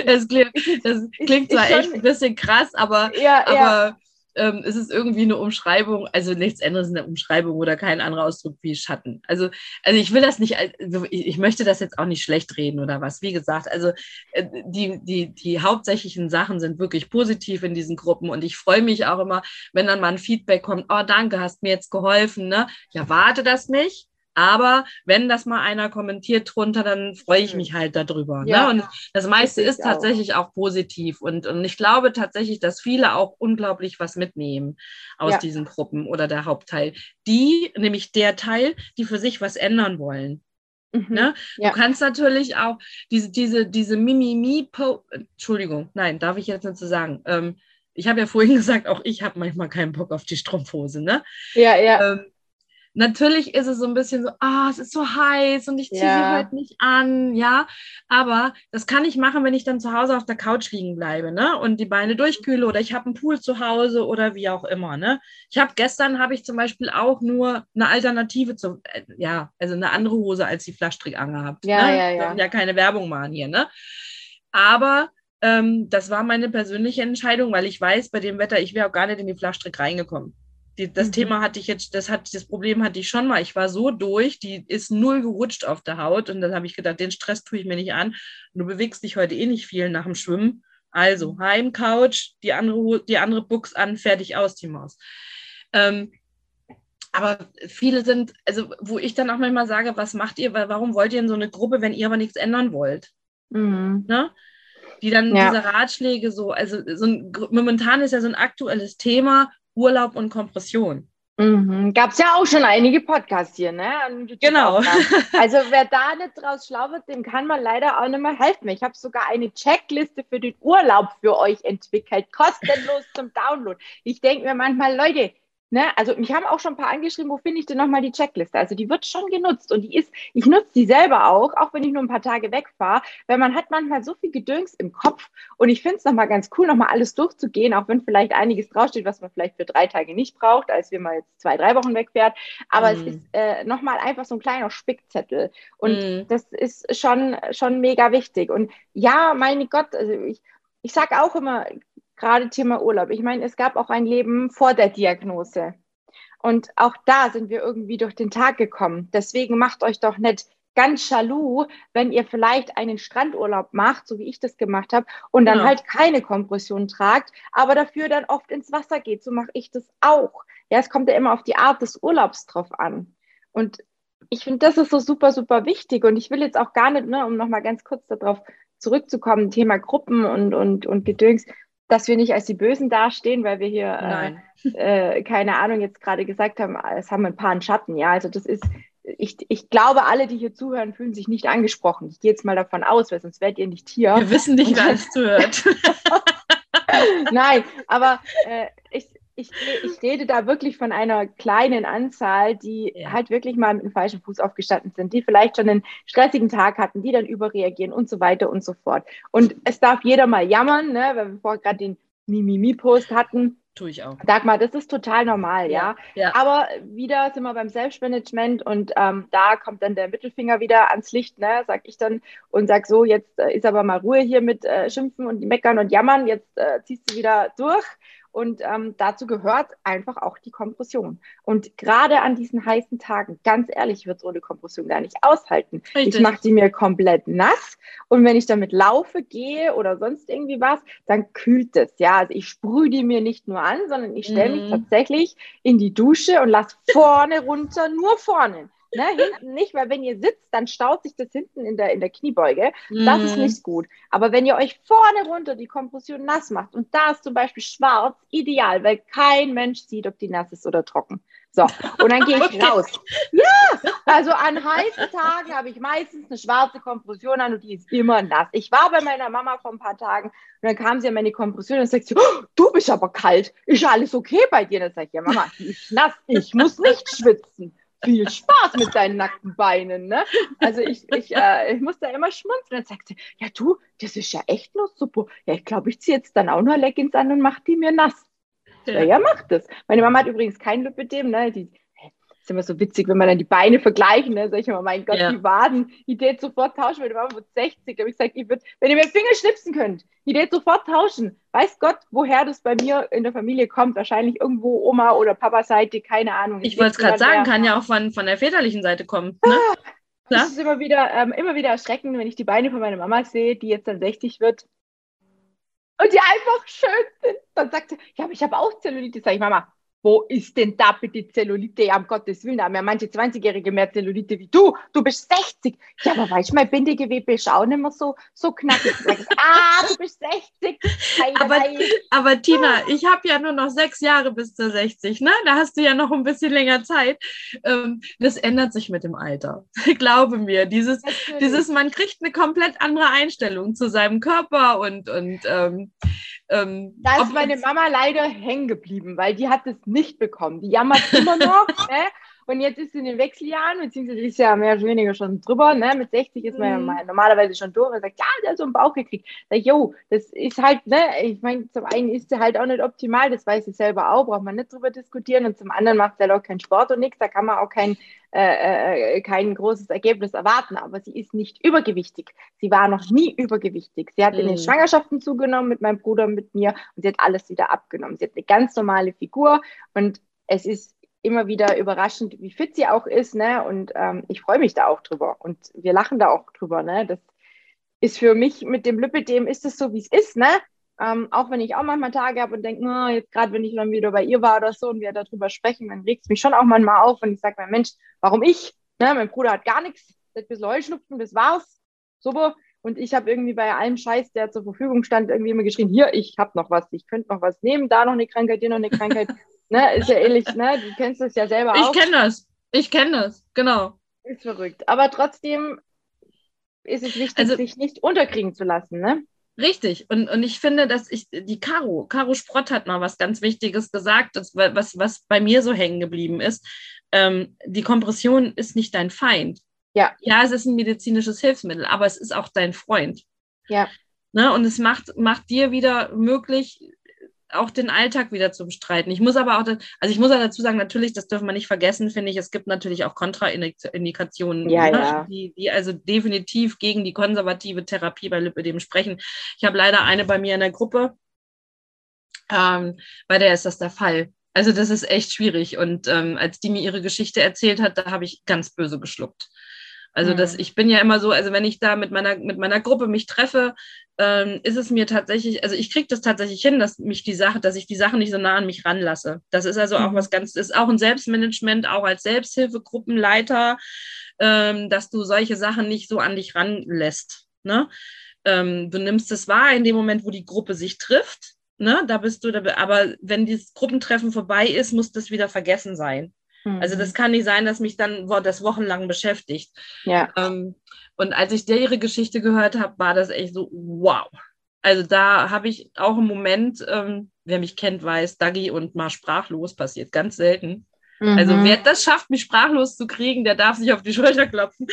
das klingt, das klingt zwar echt ein bisschen krass, aber, ja, aber ja ähm, es ist irgendwie eine Umschreibung, also nichts anderes in der Umschreibung oder kein anderer Ausdruck wie Schatten. Also, also ich will das nicht, also ich, ich möchte das jetzt auch nicht schlecht reden oder was. Wie gesagt, also äh, die, die, die hauptsächlichen Sachen sind wirklich positiv in diesen Gruppen und ich freue mich auch immer, wenn dann mal ein Feedback kommt, oh danke, hast mir jetzt geholfen, ne? Ja, warte das nicht. Aber wenn das mal einer kommentiert drunter, dann freue ich mich halt darüber. Ne? Ja, ne? Und das meiste ist tatsächlich auch. auch, positiv. Und, und ich glaube tatsächlich, dass viele auch unglaublich was mitnehmen aus ja. diesen Gruppen oder der Hauptteil. Die, nämlich der Teil, die für sich was ändern wollen. Mhm. Ne? Ja. Du kannst natürlich auch diese, diese, diese Mimimi, Entschuldigung, nein, darf ich jetzt nicht so sagen. Ähm, ich habe ja vorhin gesagt, auch ich habe manchmal keinen Bock auf die Strumpfhose, ne? Ja, ja. Ähm, Natürlich ist es so ein bisschen so, ah, es ist so heiß und ich ziehe ja. sie heute nicht an, ja. Aber das kann ich machen, wenn ich dann zu Hause auf der Couch liegen bleibe, ne? Und die Beine durchkühle oder ich habe einen Pool zu Hause oder wie auch immer, ne? Ich habe gestern habe ich zum Beispiel auch nur eine Alternative zu, äh, ja, also eine andere Hose als die Flaschstrick angehabt. Ja, ne? ja, ja. ja keine Werbung machen hier, ne? Aber ähm, das war meine persönliche Entscheidung, weil ich weiß, bei dem Wetter, ich wäre auch gar nicht in die Flaschstrick reingekommen. Die, das mhm. Thema hatte ich jetzt, das hat das Problem hatte ich schon mal. Ich war so durch, die ist null gerutscht auf der Haut und dann habe ich gedacht, den Stress tue ich mir nicht an. du bewegst dich heute eh nicht viel nach dem Schwimmen. Also mhm. Heim, Couch, die andere, die andere Buchs an, fertig aus, die Maus. Ähm, aber viele sind, also wo ich dann auch manchmal sage, was macht ihr, warum wollt ihr in so eine Gruppe, wenn ihr aber nichts ändern wollt? Mhm. Ne? Die dann ja. diese Ratschläge so, also so ein, momentan ist ja so ein aktuelles Thema, Urlaub und Kompression. Mhm. Gab es ja auch schon einige Podcasts hier, ne? Genau. Also wer da nicht draus schlau wird, dem kann man leider auch nicht mehr helfen. Ich habe sogar eine Checkliste für den Urlaub für euch entwickelt, kostenlos zum Download. Ich denke mir manchmal, Leute, Ne? Also mich haben auch schon ein paar angeschrieben, wo finde ich denn nochmal die Checkliste? Also die wird schon genutzt und die ist, ich nutze die selber auch, auch wenn ich nur ein paar Tage wegfahre, weil man hat manchmal so viel Gedöns im Kopf und ich finde es nochmal ganz cool, nochmal alles durchzugehen, auch wenn vielleicht einiges draufsteht, was man vielleicht für drei Tage nicht braucht, als wenn man jetzt zwei, drei Wochen wegfährt. Aber mm. es ist äh, nochmal einfach so ein kleiner Spickzettel und mm. das ist schon, schon mega wichtig. Und ja, meine Gott, also ich, ich sage auch immer, gerade Thema Urlaub. Ich meine, es gab auch ein Leben vor der Diagnose. Und auch da sind wir irgendwie durch den Tag gekommen. Deswegen macht euch doch nicht ganz jaloux, wenn ihr vielleicht einen Strandurlaub macht, so wie ich das gemacht habe, und dann ja. halt keine Kompression tragt, aber dafür dann oft ins Wasser geht. So mache ich das auch. Ja, es kommt ja immer auf die Art des Urlaubs drauf an. Und ich finde, das ist so super, super wichtig. Und ich will jetzt auch gar nicht, ne, um nochmal ganz kurz darauf zurückzukommen, Thema Gruppen und, und, und Gedöns, dass wir nicht als die Bösen dastehen, weil wir hier, äh, äh, keine Ahnung, jetzt gerade gesagt haben, es haben ein paar einen Schatten. Ja, also das ist, ich, ich glaube, alle, die hier zuhören, fühlen sich nicht angesprochen. Ich gehe jetzt mal davon aus, weil sonst werdet ihr nicht hier. Wir wissen nicht, wer alles zuhört. Nein, aber äh, ich, ich, rede da wirklich von einer kleinen Anzahl, die ja. halt wirklich mal mit dem falschen Fuß aufgestanden sind, die vielleicht schon einen stressigen Tag hatten, die dann überreagieren und so weiter und so fort. Und es darf jeder mal jammern, ne, weil wir vorher gerade den Mimimi-Post hatten. tue ich auch. Dagmar, das ist total normal, ja. ja. ja. Aber wieder sind wir beim Selbstmanagement und ähm, da kommt dann der Mittelfinger wieder ans Licht, ne, sag ich dann und sag so, jetzt äh, ist aber mal Ruhe hier mit äh, Schimpfen und Meckern und Jammern, jetzt äh, ziehst du wieder durch und ähm, dazu gehört einfach auch die Kompression. Und gerade an diesen heißen Tagen, ganz ehrlich, ich würde es ohne Kompression gar nicht aushalten. Richtig. Ich mache die mir komplett nass und wenn ich damit laufe, gehe oder sonst irgendwie was, dann kühlt es. Ja, also ich sprühe die mir nicht nur an, sondern ich stelle mich mhm. tatsächlich in die Dusche und lasse vorne runter, nur vorne. Ne, hinten nicht, weil wenn ihr sitzt, dann staut sich das hinten in der, in der Kniebeuge. Mm. Das ist mhm. nicht gut. Aber wenn ihr euch vorne runter die Kompression nass macht und da ist zum Beispiel schwarz, ideal, weil kein Mensch sieht, ob die nass ist oder trocken. So, und dann gehe ich raus. Ja, also an heißen Tagen habe ich meistens eine schwarze Kompression an und die ist immer nass. Ich war bei meiner Mama vor ein paar Tagen und dann kam sie an meine Kompression und sagt sie, oh, du bist aber kalt. Ist alles okay bei dir? Dann sage ich, ja Mama, die ist nass, ich muss nicht schwitzen viel Spaß mit deinen nackten Beinen. Ne? Also ich, ich, äh, ich muss da immer schmunzeln. Dann sagt sie, ja du, das ist ja echt nur super. Ja, ich glaube, ich ziehe jetzt dann auch noch Leggings an und mache die mir nass. Ja, ja, mach das. Meine Mama hat übrigens kein Lipidem, ne? Die, ist immer so witzig, wenn man dann die Beine vergleichen. Ne? Sag ich immer, mein Gott, ja. die Waden, die Idee sofort tauschen. Meine Mama wird 60. Da habe ich gesagt, ich würd, wenn ihr mir Finger schnipsen könnt, die Idee sofort tauschen. Weiß Gott, woher das bei mir in der Familie kommt. Wahrscheinlich irgendwo Oma oder Papa Seite, keine Ahnung. Ich, ich wollte es gerade sagen, kann ja auch von, von der väterlichen Seite kommen. Ne? Das ist immer wieder, ähm, immer wieder erschreckend, wenn ich die Beine von meiner Mama sehe, die jetzt dann 60 wird und die einfach schön sind. Dann sagt sie, ja, aber ich habe auch Zellulite. Sag ich, Mama, wo ist denn da bitte Zellulite? Ja, um Gottes Willen, da haben ja manche 20-Jährige mehr Zellulite wie du. Du bist 60. Ja, aber weißt du, mein Bindegewebe ist auch nicht mehr so, so knackig. ah, du bist 60. Hey, aber, aber Tina, ich habe ja nur noch sechs Jahre bis zur 60, ne? Da hast du ja noch ein bisschen länger Zeit. Ähm, das ändert sich mit dem Alter. Glaube mir. Dieses, dieses, man kriegt eine komplett andere Einstellung zu seinem Körper und, und ähm, ähm, da ist meine Mama leider hängen geblieben, weil die hat es nicht bekommen. Die jammert immer noch. ne? Und jetzt ist sie in den Wechseljahren, beziehungsweise ist ja mehr oder weniger schon drüber. Ne? Mit 60 ist man mhm. ja normalerweise schon durch. Und sagt, ja, der hat so einen Bauch gekriegt. Sag ich, jo, das ist halt, ne, ich meine, zum einen ist sie halt auch nicht optimal, das weiß sie selber auch, braucht man nicht drüber diskutieren. Und zum anderen macht sie halt auch keinen Sport und nichts, da kann man auch kein, äh, äh, kein großes Ergebnis erwarten. Aber sie ist nicht übergewichtig. Sie war noch nie übergewichtig. Sie hat mhm. in den mhm. Schwangerschaften zugenommen mit meinem Bruder und mit mir und sie hat alles wieder abgenommen. Sie hat eine ganz normale Figur und es ist immer wieder überraschend, wie fit sie auch ist, ne? Und ähm, ich freue mich da auch drüber. Und wir lachen da auch drüber, ne? Das ist für mich mit dem Lipidem ist es so, wie es ist, ne? Ähm, auch wenn ich auch manchmal Tage habe und denke, oh, jetzt gerade wenn ich dann wieder bei ihr war oder so und wir darüber sprechen, dann regt es mich schon auch manchmal auf und ich sage mir, Mensch, warum ich? Ne? Mein Bruder hat gar nichts, hat ein bisschen Heuschnupfen, das war's. Super. Und ich habe irgendwie bei allem Scheiß, der zur Verfügung stand, irgendwie immer geschrien, hier, ich habe noch was, ich könnte noch was nehmen, da noch eine Krankheit, hier noch eine Krankheit. Ne, ist ja ähnlich, ne? Du kennst das ja selber auch. Ich kenne das. Ich kenne das, genau. Ist verrückt. Aber trotzdem ist es wichtig, also, sich nicht unterkriegen zu lassen, ne? Richtig. Und, und ich finde, dass ich, die Caro, Caro Sprott hat mal was ganz Wichtiges gesagt, das, was, was bei mir so hängen geblieben ist. Ähm, die Kompression ist nicht dein Feind. Ja. Ja, es ist ein medizinisches Hilfsmittel, aber es ist auch dein Freund. Ja. Ne? Und es macht, macht dir wieder möglich, auch den Alltag wieder zu bestreiten. Ich muss aber auch, also ich muss auch dazu sagen, natürlich, das dürfen wir nicht vergessen, finde ich, es gibt natürlich auch Kontraindikationen, ja, ne, ja. Die, die also definitiv gegen die konservative Therapie bei Lipidem sprechen. Ich habe leider eine bei mir in der Gruppe, ähm, bei der ist das der Fall. Also das ist echt schwierig. Und ähm, als die mir ihre Geschichte erzählt hat, da habe ich ganz böse geschluckt. Also das, mhm. ich bin ja immer so, also wenn ich da mit meiner, mit meiner Gruppe mich treffe, ähm, ist es mir tatsächlich, also ich kriege das tatsächlich hin, dass mich die Sache, dass ich die Sachen nicht so nah an mich ranlasse. Das ist also auch was ganz, ist auch ein Selbstmanagement, auch als Selbsthilfegruppenleiter, ähm, dass du solche Sachen nicht so an dich ranlässt. Ne? Ähm, du nimmst es wahr in dem Moment, wo die Gruppe sich trifft. Ne? Da bist du, da, aber wenn dieses Gruppentreffen vorbei ist, muss das wieder vergessen sein. Also das mhm. kann nicht sein, dass mich dann das wochenlang beschäftigt. Ja. Ähm, und als ich ihre Geschichte gehört habe, war das echt so, wow. Also da habe ich auch einen Moment, ähm, wer mich kennt, weiß, Dagi und mal sprachlos passiert ganz selten. Mhm. Also wer das schafft, mich sprachlos zu kriegen, der darf sich auf die Schulter klopfen.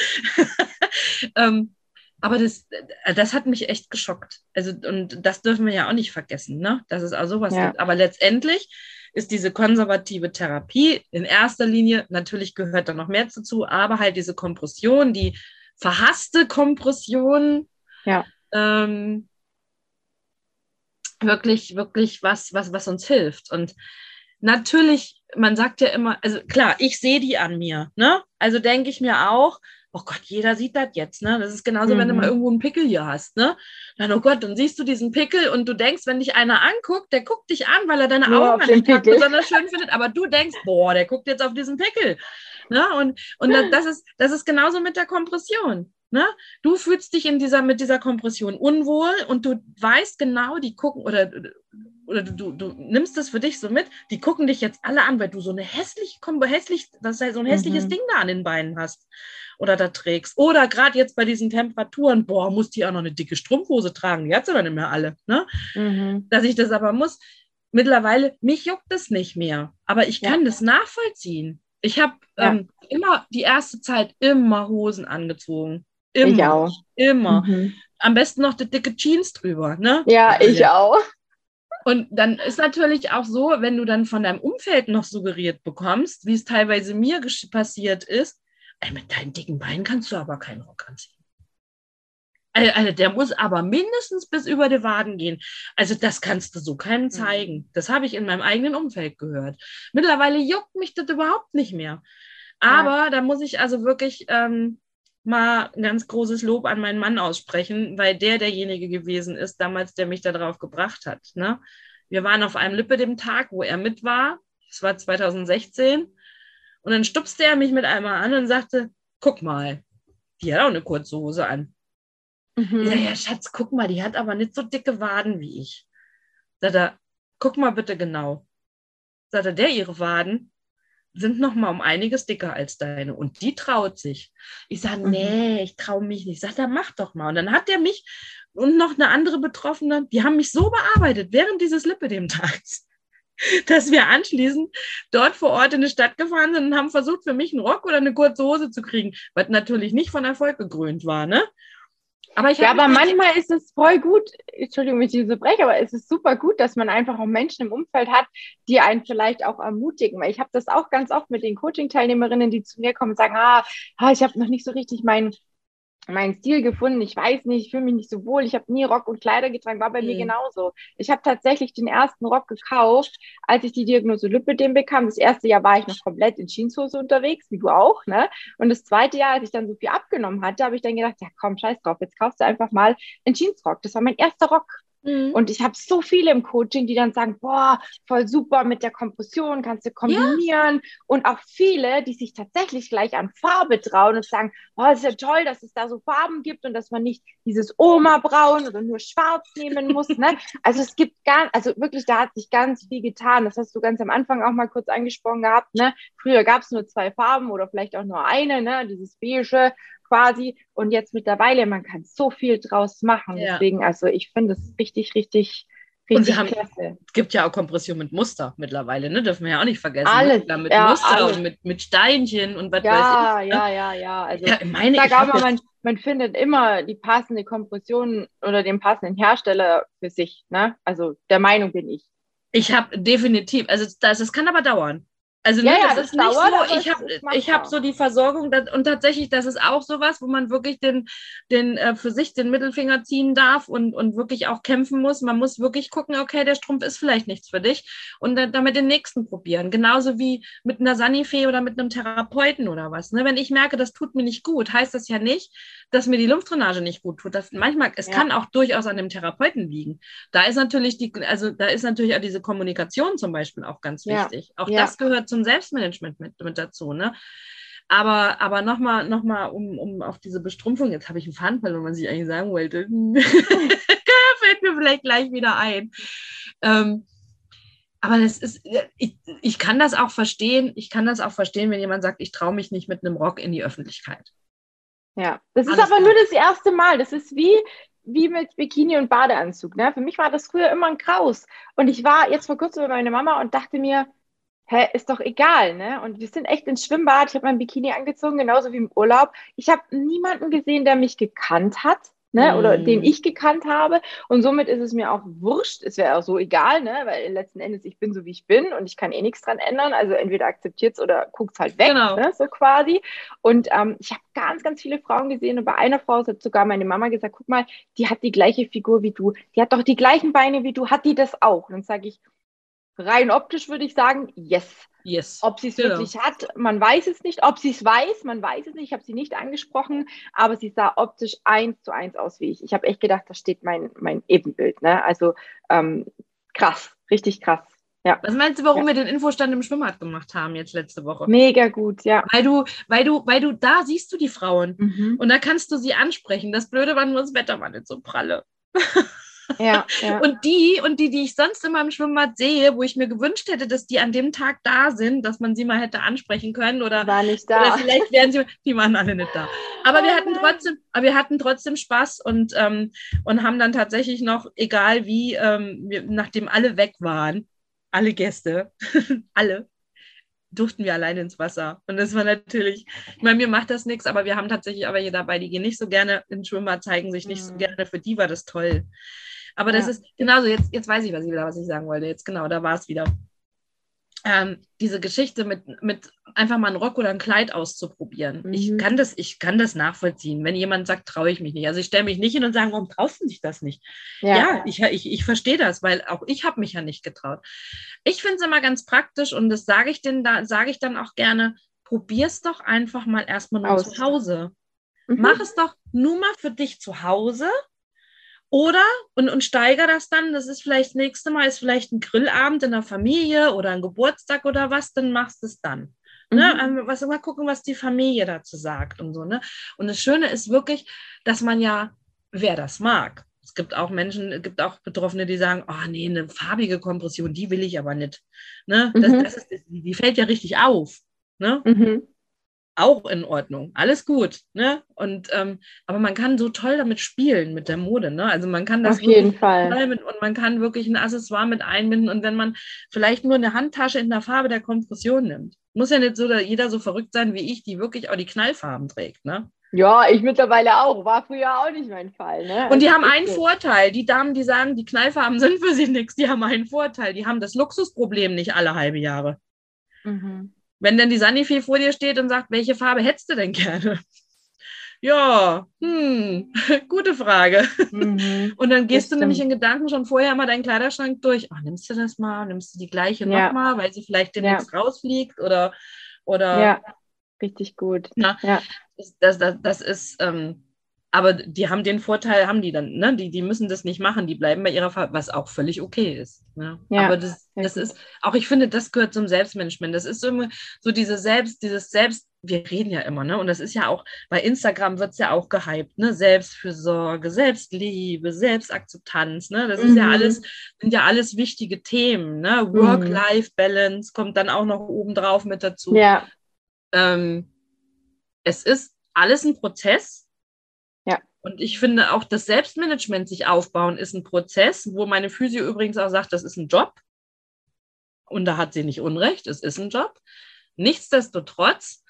ähm, aber das, äh, das hat mich echt geschockt. Also, und das dürfen wir ja auch nicht vergessen, ne? dass es auch sowas ja. gibt. Aber letztendlich ist diese konservative Therapie in erster Linie, natürlich gehört da noch mehr dazu, aber halt diese Kompression, die verhasste Kompression, ja. ähm, wirklich, wirklich was, was, was uns hilft. Und natürlich, man sagt ja immer, also klar, ich sehe die an mir, ne? Also denke ich mir auch, oh Gott, jeder sieht das jetzt, ne? Das ist genauso, mhm. wenn du mal mhm. irgendwo einen Pickel hier hast, ne? Dann, oh Gott, dann siehst du diesen Pickel und du denkst, wenn dich einer anguckt, der guckt dich an, weil er deine Nur Augen nicht besonders schön findet, aber du denkst, boah, der guckt jetzt auf diesen Pickel. Ne? Und, und das, ist, das ist genauso mit der Kompression. Ne? Du fühlst dich in dieser, mit dieser Kompression unwohl und du weißt genau, die gucken oder, oder du, du, du nimmst das für dich so mit, die gucken dich jetzt alle an, weil du so eine hässlich, hässlich, das heißt, so ein hässliches mhm. Ding da an den Beinen hast oder da trägst. Oder gerade jetzt bei diesen Temperaturen, boah, muss die auch noch eine dicke Strumpfhose tragen. Die hat sie dann nicht mehr alle. Ne? Mhm. Dass ich das aber muss. Mittlerweile, mich juckt das nicht mehr. Aber ich kann ja. das nachvollziehen. Ich habe ja. ähm, immer die erste Zeit immer Hosen angezogen. Immer. Ich auch. Immer. Mhm. Am besten noch die dicke Jeans drüber. Ne? Ja, ich ja. auch. Und dann ist natürlich auch so, wenn du dann von deinem Umfeld noch suggeriert bekommst, wie es teilweise mir passiert ist, Ey, mit deinen dicken Beinen kannst du aber keinen Rock anziehen. Also, der muss aber mindestens bis über die Waden gehen. Also das kannst du so keinem mhm. zeigen. Das habe ich in meinem eigenen Umfeld gehört. Mittlerweile juckt mich das überhaupt nicht mehr. Aber ja. da muss ich also wirklich ähm, mal ein ganz großes Lob an meinen Mann aussprechen, weil der derjenige gewesen ist damals, der mich darauf gebracht hat. Ne? Wir waren auf einem Lippe dem Tag, wo er mit war. Das war 2016. Und dann stupste er mich mit einmal an und sagte, guck mal, die hat auch eine kurze Hose an. Mhm. Sage, ja, Schatz, guck mal, die hat aber nicht so dicke Waden wie ich. Sagt er, guck mal bitte genau. Sagt er, der ihre Waden sind noch mal um einiges dicker als deine und die traut sich. Ich sage, mhm. nee, ich traue mich nicht. Sagt er, mach doch mal. Und dann hat er mich und noch eine andere Betroffene, die haben mich so bearbeitet während dieses Lippe dem Tags dass wir anschließend dort vor Ort in die Stadt gefahren sind und haben versucht, für mich einen Rock oder eine kurze Hose zu kriegen, was natürlich nicht von Erfolg gekrönt war, ne? Aber, ja, aber manchmal ist es voll gut, Entschuldigung, wenn ich diese breche, aber es ist super gut, dass man einfach auch Menschen im Umfeld hat, die einen vielleicht auch ermutigen. Weil ich habe das auch ganz oft mit den Coaching-Teilnehmerinnen, die zu mir kommen und sagen, ah, ah ich habe noch nicht so richtig meinen meinen Stil gefunden. Ich weiß nicht, ich fühle mich nicht so wohl. Ich habe nie Rock und Kleider getragen, war bei mhm. mir genauso. Ich habe tatsächlich den ersten Rock gekauft, als ich die Diagnose Lipödem bekam. Das erste Jahr war ich noch komplett in Jeanshose unterwegs, wie du auch. Ne? Und das zweite Jahr, als ich dann so viel abgenommen hatte, habe ich dann gedacht, ja komm, scheiß drauf, jetzt kaufst du einfach mal einen Jeansrock. Das war mein erster Rock. Mhm. Und ich habe so viele im Coaching, die dann sagen, boah, voll super mit der Kompression, kannst du kombinieren. Ja. Und auch viele, die sich tatsächlich gleich an Farbe trauen und sagen, oh, ist ja toll, dass es da so Farben gibt und dass man nicht dieses Oma-Braun oder nur schwarz nehmen muss. ne? Also es gibt gar, also wirklich, da hat sich ganz viel getan. Das hast du ganz am Anfang auch mal kurz angesprochen gehabt. Ne? Früher gab es nur zwei Farben oder vielleicht auch nur eine, ne? dieses beige quasi. Und jetzt mittlerweile, man kann so viel draus machen. Ja. Deswegen, also ich finde es richtig, richtig, richtig und sie haben, klasse. Es gibt ja auch Kompression mit Muster mittlerweile, ne? Dürfen wir ja auch nicht vergessen. Alles. Ne? Mit ja, Muster alles. und mit, mit Steinchen und was ja, weiß ich. Ne? Ja, ja, ja. Also ja, meine, ich auch mal, man, man findet immer die passende Kompression oder den passenden Hersteller für sich. Ne? Also der Meinung bin ich. Ich habe definitiv, also das, das kann aber dauern. Also ja, ne, das, das ist nicht dauert, so, ich habe ich hab so die Versorgung das, und tatsächlich, das ist auch sowas, wo man wirklich den, den äh, für sich den Mittelfinger ziehen darf und, und wirklich auch kämpfen muss. Man muss wirklich gucken, okay, der Strumpf ist vielleicht nichts für dich und äh, damit den nächsten probieren. Genauso wie mit einer Sanifee oder mit einem Therapeuten oder was. Ne? Wenn ich merke, das tut mir nicht gut, heißt das ja nicht, dass mir die Lymphdrainage nicht gut tut. Das, manchmal, es ja. kann auch durchaus an dem Therapeuten liegen. Da ist natürlich die, also da ist natürlich auch diese Kommunikation zum Beispiel auch ganz wichtig. Ja. Auch ja. das gehört zum Selbstmanagement mit, mit dazu. Ne? Aber, aber nochmal, noch mal, um, um auf diese Bestrumpfung, jetzt habe ich einen Fahnenfall, wenn man sich eigentlich sagen wollte, fällt mir vielleicht gleich wieder ein. Ähm, aber das ist, ich, ich kann das auch verstehen, ich kann das auch verstehen, wenn jemand sagt, ich traue mich nicht mit einem Rock in die Öffentlichkeit. Ja, das Alles ist aber klar. nur das erste Mal. Das ist wie, wie mit Bikini und Badeanzug. Ne? Für mich war das früher immer ein Kraus. Und ich war jetzt vor kurzem bei meiner Mama und dachte mir, hä, ist doch egal, ne? Und wir sind echt ins Schwimmbad. Ich habe mein Bikini angezogen, genauso wie im Urlaub. Ich habe niemanden gesehen, der mich gekannt hat. Ne, oder den mm. ich gekannt habe. Und somit ist es mir auch wurscht. Es wäre auch so egal, ne, weil letzten Endes ich bin so, wie ich bin und ich kann eh nichts dran ändern. Also entweder akzeptiert es oder guckt es halt weg, genau. ne, so quasi. Und ähm, ich habe ganz, ganz viele Frauen gesehen und bei einer Frau hat sogar meine Mama gesagt, guck mal, die hat die gleiche Figur wie du. Die hat doch die gleichen Beine wie du. Hat die das auch? Und dann sage ich, rein optisch würde ich sagen, yes. Yes. Ob sie es genau. wirklich hat, man weiß es nicht. Ob sie es weiß, man weiß es nicht. Ich habe sie nicht angesprochen, aber sie sah optisch eins zu eins aus wie ich. Ich habe echt gedacht, da steht mein, mein Ebenbild. Ne? Also ähm, krass, richtig krass. Ja. Was meinst du, warum ja. wir den Infostand im Schwimmbad gemacht haben jetzt letzte Woche? Mega gut, ja. Weil du, weil du, weil du da siehst du die Frauen mhm. und da kannst du sie ansprechen. Das Blöde war nur das Wetter war nicht so pralle. Ja, ja. Und die, und die, die ich sonst immer im Schwimmbad sehe, wo ich mir gewünscht hätte, dass die an dem Tag da sind, dass man sie mal hätte ansprechen können oder, War nicht da. oder vielleicht wären sie, die waren alle nicht da. Aber oh wir hatten trotzdem, aber wir hatten trotzdem Spaß und, ähm, und haben dann tatsächlich noch, egal wie, ähm, wir, nachdem alle weg waren, alle Gäste, alle, durften wir alleine ins Wasser. Und das war natürlich, ich meine, mir macht das nichts, aber wir haben tatsächlich aber hier dabei, die gehen nicht so gerne ins Schwimmbad, zeigen sich nicht mhm. so gerne. Für die war das toll. Aber das ist genauso, jetzt, jetzt weiß ich was, ich wieder, was ich sagen wollte. Jetzt genau, da war es wieder. Ähm, diese Geschichte mit, mit einfach mal einen Rock oder ein Kleid auszuprobieren. Mhm. Ich, kann das, ich kann das nachvollziehen. Wenn jemand sagt, traue ich mich nicht. Also ich stelle mich nicht hin und sage, warum traust du dich das nicht? Ja, ja ich, ich, ich verstehe das, weil auch ich habe mich ja nicht getraut. Ich finde es immer ganz praktisch und das sage ich, da, sage ich dann auch gerne, probier es doch einfach mal erstmal nur Aus. zu Hause. Mhm. Mach es doch nur mal für dich zu Hause oder, und, und steiger das dann, das ist vielleicht das nächste Mal, ist vielleicht ein Grillabend in der Familie oder ein Geburtstag oder was, dann machst du es dann. Ne? Mhm. Ne? Was, mal gucken, was die Familie dazu sagt und so. Ne? Und das Schöne ist wirklich, dass man ja, wer das mag, es gibt auch Menschen, es gibt auch Betroffene, die sagen, oh nee, eine farbige Kompression, die will ich aber nicht. Ne? Das, mhm. das ist, die fällt ja richtig auf. Ne? Mhm auch in Ordnung, alles gut, ne? Und ähm, aber man kann so toll damit spielen mit der Mode, ne? Also man kann das auf jeden Fall mit, und man kann wirklich ein Accessoire mit einbinden und wenn man vielleicht nur eine Handtasche in der Farbe der Kompression nimmt, muss ja nicht so dass jeder so verrückt sein wie ich, die wirklich auch die Knallfarben trägt, ne? Ja, ich mittlerweile auch. War früher auch nicht mein Fall. Ne? Und die haben einen so. Vorteil. Die Damen, die sagen, die Knallfarben sind für sie nichts, die haben einen Vorteil. Die haben das Luxusproblem nicht alle halbe Jahre. Mhm. Wenn dann die Sanifi vor dir steht und sagt, welche Farbe hättest du denn gerne? Ja, hm, gute Frage. Mhm, und dann gehst du nämlich in Gedanken schon vorher mal deinen Kleiderschrank durch. Oh, nimmst du das mal? Nimmst du die gleiche ja. nochmal, weil sie vielleicht demnächst ja. rausfliegt oder, oder. Ja, richtig gut. Na, ja. Das, das, das ist, ähm, aber die haben den Vorteil, haben die dann, ne? Die, die müssen das nicht machen, die bleiben bei ihrer Farbe, was auch völlig okay ist. Ne? Ja, aber das, das ist, auch ich finde, das gehört zum Selbstmanagement. Das ist so, so diese Selbst, dieses Selbst, wir reden ja immer, ne? Und das ist ja auch, bei Instagram wird es ja auch gehypt, ne? Selbstfürsorge, Selbstliebe, Selbstakzeptanz, ne? Das ist mhm. ja alles, sind ja alles wichtige Themen, ne? Mhm. Work-Life-Balance kommt dann auch noch obendrauf mit dazu. Ja. Ähm, es ist alles ein Prozess und ich finde auch das Selbstmanagement sich aufbauen ist ein Prozess, wo meine Physio übrigens auch sagt, das ist ein Job. Und da hat sie nicht Unrecht, es ist ein Job. Nichtsdestotrotz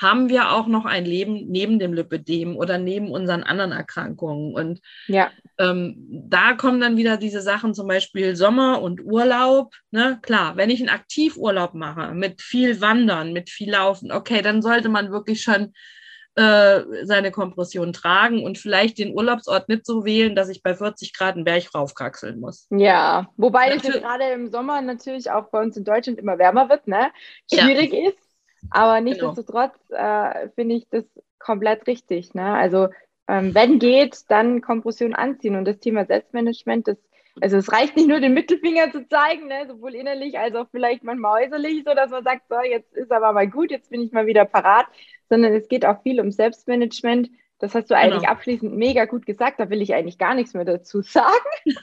haben wir auch noch ein Leben neben dem Lipidem oder neben unseren anderen Erkrankungen. Und ja. ähm, da kommen dann wieder diese Sachen, zum Beispiel Sommer und Urlaub. Ne? Klar, wenn ich einen Aktivurlaub mache, mit viel Wandern, mit viel Laufen, okay, dann sollte man wirklich schon äh, seine Kompression tragen und vielleicht den Urlaubsort nicht so wählen, dass ich bei 40 Grad einen Berg raufkraxeln muss. Ja, wobei es gerade im Sommer natürlich auch bei uns in Deutschland immer wärmer wird, ne? Schwierig ja. ist. Aber genau. nichtsdestotrotz genau. äh, finde ich das komplett richtig. Ne? Also ähm, wenn geht, dann Kompression anziehen. Und das Thema Selbstmanagement, das, also es reicht nicht nur den Mittelfinger zu zeigen, ne? sowohl innerlich als auch vielleicht manchmal äußerlich, so dass man sagt, so, jetzt ist aber mal gut, jetzt bin ich mal wieder parat, sondern es geht auch viel um Selbstmanagement. Das hast du eigentlich genau. abschließend mega gut gesagt. Da will ich eigentlich gar nichts mehr dazu sagen.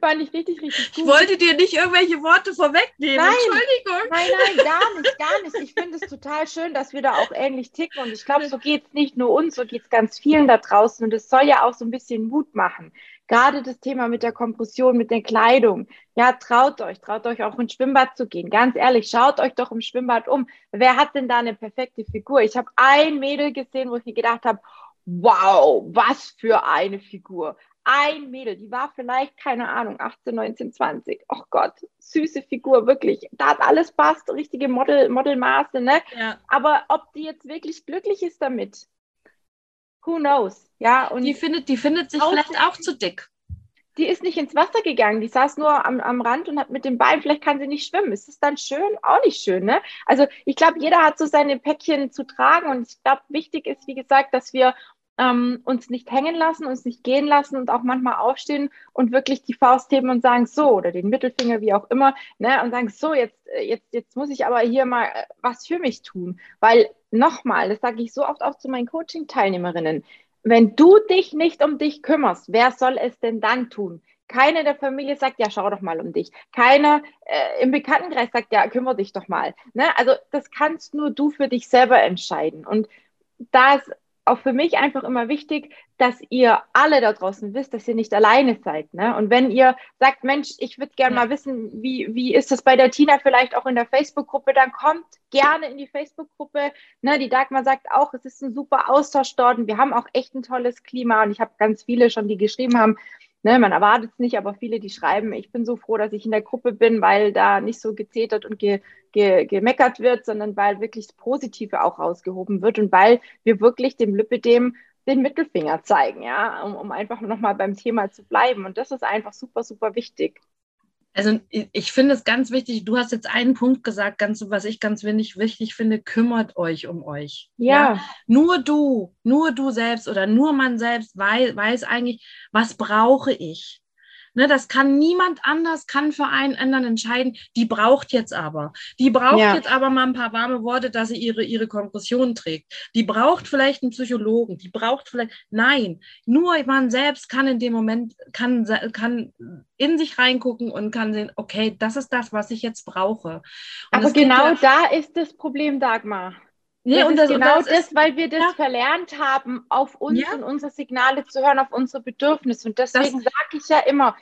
Fand ich richtig, richtig gut. Ich wollte dir nicht irgendwelche Worte vorwegnehmen. Nein, Entschuldigung. Nein, nein, gar nicht, gar nicht. Ich finde es total schön, dass wir da auch ähnlich ticken. Und ich glaube, so geht es nicht nur uns, so geht es ganz vielen da draußen. Und es soll ja auch so ein bisschen Mut machen. Gerade das Thema mit der Kompression, mit der Kleidung. Ja, traut euch, traut euch auch ins Schwimmbad zu gehen. Ganz ehrlich, schaut euch doch im Schwimmbad um. Wer hat denn da eine perfekte Figur? Ich habe ein Mädel gesehen, wo ich mir gedacht habe, wow, was für eine Figur ein Mädel, die war vielleicht, keine Ahnung, 18, 19, 20. Oh Gott, süße Figur, wirklich. Da hat alles passt, richtige Model, Modelmaße, ne? Ja. Aber ob die jetzt wirklich glücklich ist damit, who knows? Ja, und die findet, die findet sich vielleicht auch zu dick. Die ist nicht ins Wasser gegangen, die saß nur am, am Rand und hat mit dem Bein, vielleicht kann sie nicht schwimmen. Ist das dann schön? Auch nicht schön, ne? Also ich glaube, jeder hat so seine Päckchen zu tragen und ich glaube, wichtig ist, wie gesagt, dass wir ähm, uns nicht hängen lassen, uns nicht gehen lassen und auch manchmal aufstehen und wirklich die Faust heben und sagen, so, oder den Mittelfinger, wie auch immer, ne, und sagen, so, jetzt, äh, jetzt, jetzt muss ich aber hier mal äh, was für mich tun. Weil nochmal, das sage ich so oft auch zu meinen Coaching-Teilnehmerinnen, wenn du dich nicht um dich kümmerst, wer soll es denn dann tun? Keiner der Familie sagt, ja, schau doch mal um dich. Keiner äh, im Bekanntenkreis sagt, ja, kümmere dich doch mal. Ne? Also das kannst nur du für dich selber entscheiden. Und da ist auch für mich einfach immer wichtig, dass ihr alle da draußen wisst, dass ihr nicht alleine seid. Ne? Und wenn ihr sagt, Mensch, ich würde gerne mal wissen, wie, wie ist das bei der Tina vielleicht auch in der Facebook-Gruppe, dann kommt gerne in die Facebook-Gruppe. Ne? Die Dagmar sagt auch, es ist ein super Austausch dort und wir haben auch echt ein tolles Klima und ich habe ganz viele schon, die geschrieben haben, ne, man erwartet es nicht, aber viele, die schreiben, ich bin so froh, dass ich in der Gruppe bin, weil da nicht so gezetert und ge, ge, gemeckert wird, sondern weil wirklich das Positive auch rausgehoben wird und weil wir wirklich dem Lipidem den Mittelfinger zeigen, ja, um, um einfach nochmal beim Thema zu bleiben. Und das ist einfach super, super wichtig. Also ich finde es ganz wichtig, du hast jetzt einen Punkt gesagt, ganz, was ich ganz wenig wichtig finde, kümmert euch um euch. Ja. ja. Nur du, nur du selbst oder nur man selbst weiß, weiß eigentlich, was brauche ich. Ne, das kann niemand anders, kann für einen anderen entscheiden. Die braucht jetzt aber. Die braucht ja. jetzt aber mal ein paar warme Worte, dass sie ihre, ihre Kompression trägt. Die braucht vielleicht einen Psychologen. Die braucht vielleicht, nein, nur man selbst kann in dem Moment, kann, kann in sich reingucken und kann sehen, okay, das ist das, was ich jetzt brauche. Und aber genau ja, da ist das Problem, Dagmar. Nee, das und das, genau das, ist, weil wir das ja. verlernt haben, auf uns ja. und unsere Signale zu hören, auf unsere Bedürfnisse. Und deswegen sage ich ja immer,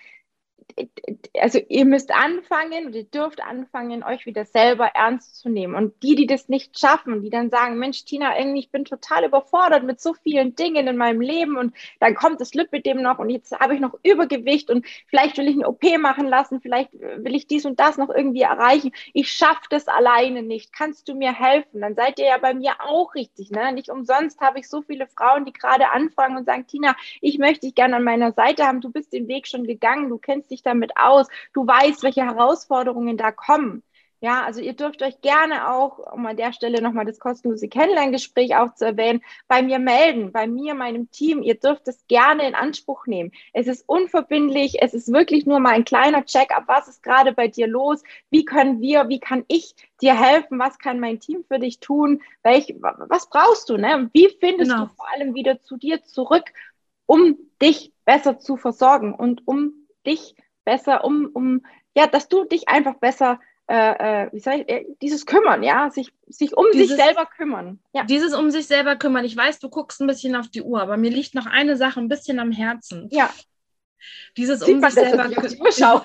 also ihr müsst anfangen und ihr dürft anfangen, euch wieder selber ernst zu nehmen. Und die, die das nicht schaffen, die dann sagen, Mensch, Tina, irgendwie, ich bin total überfordert mit so vielen Dingen in meinem Leben und dann kommt das Lipidem noch und jetzt habe ich noch Übergewicht und vielleicht will ich eine OP machen lassen, vielleicht will ich dies und das noch irgendwie erreichen. Ich schaffe das alleine nicht. Kannst du mir helfen? Dann seid ihr ja bei mir auch richtig. Ne? Nicht umsonst habe ich so viele Frauen, die gerade anfangen und sagen, Tina, ich möchte dich gerne an meiner Seite haben. Du bist den Weg schon gegangen, du kennst dich dich damit aus, du weißt, welche Herausforderungen da kommen. Ja, also ihr dürft euch gerne auch, um an der Stelle nochmal das kostenlose Kennenlerngespräch auch zu erwähnen, bei mir melden, bei mir, meinem Team. Ihr dürft es gerne in Anspruch nehmen. Es ist unverbindlich, es ist wirklich nur mal ein kleiner Check-up, was ist gerade bei dir los, wie können wir, wie kann ich dir helfen, was kann mein Team für dich tun, Welch, was brauchst du, ne? Wie findest genau. du vor allem wieder zu dir zurück, um dich besser zu versorgen und um dich besser, um, um ja, dass du dich einfach besser äh, äh wie soll ich, äh, dieses Kümmern, ja, sich, sich um dieses, sich selber kümmern. Ja. Dieses um sich selber kümmern. Ich weiß, du guckst ein bisschen auf die Uhr, aber mir liegt noch eine Sache ein bisschen am Herzen. Ja. Dieses Sieht um sich selber kümmern.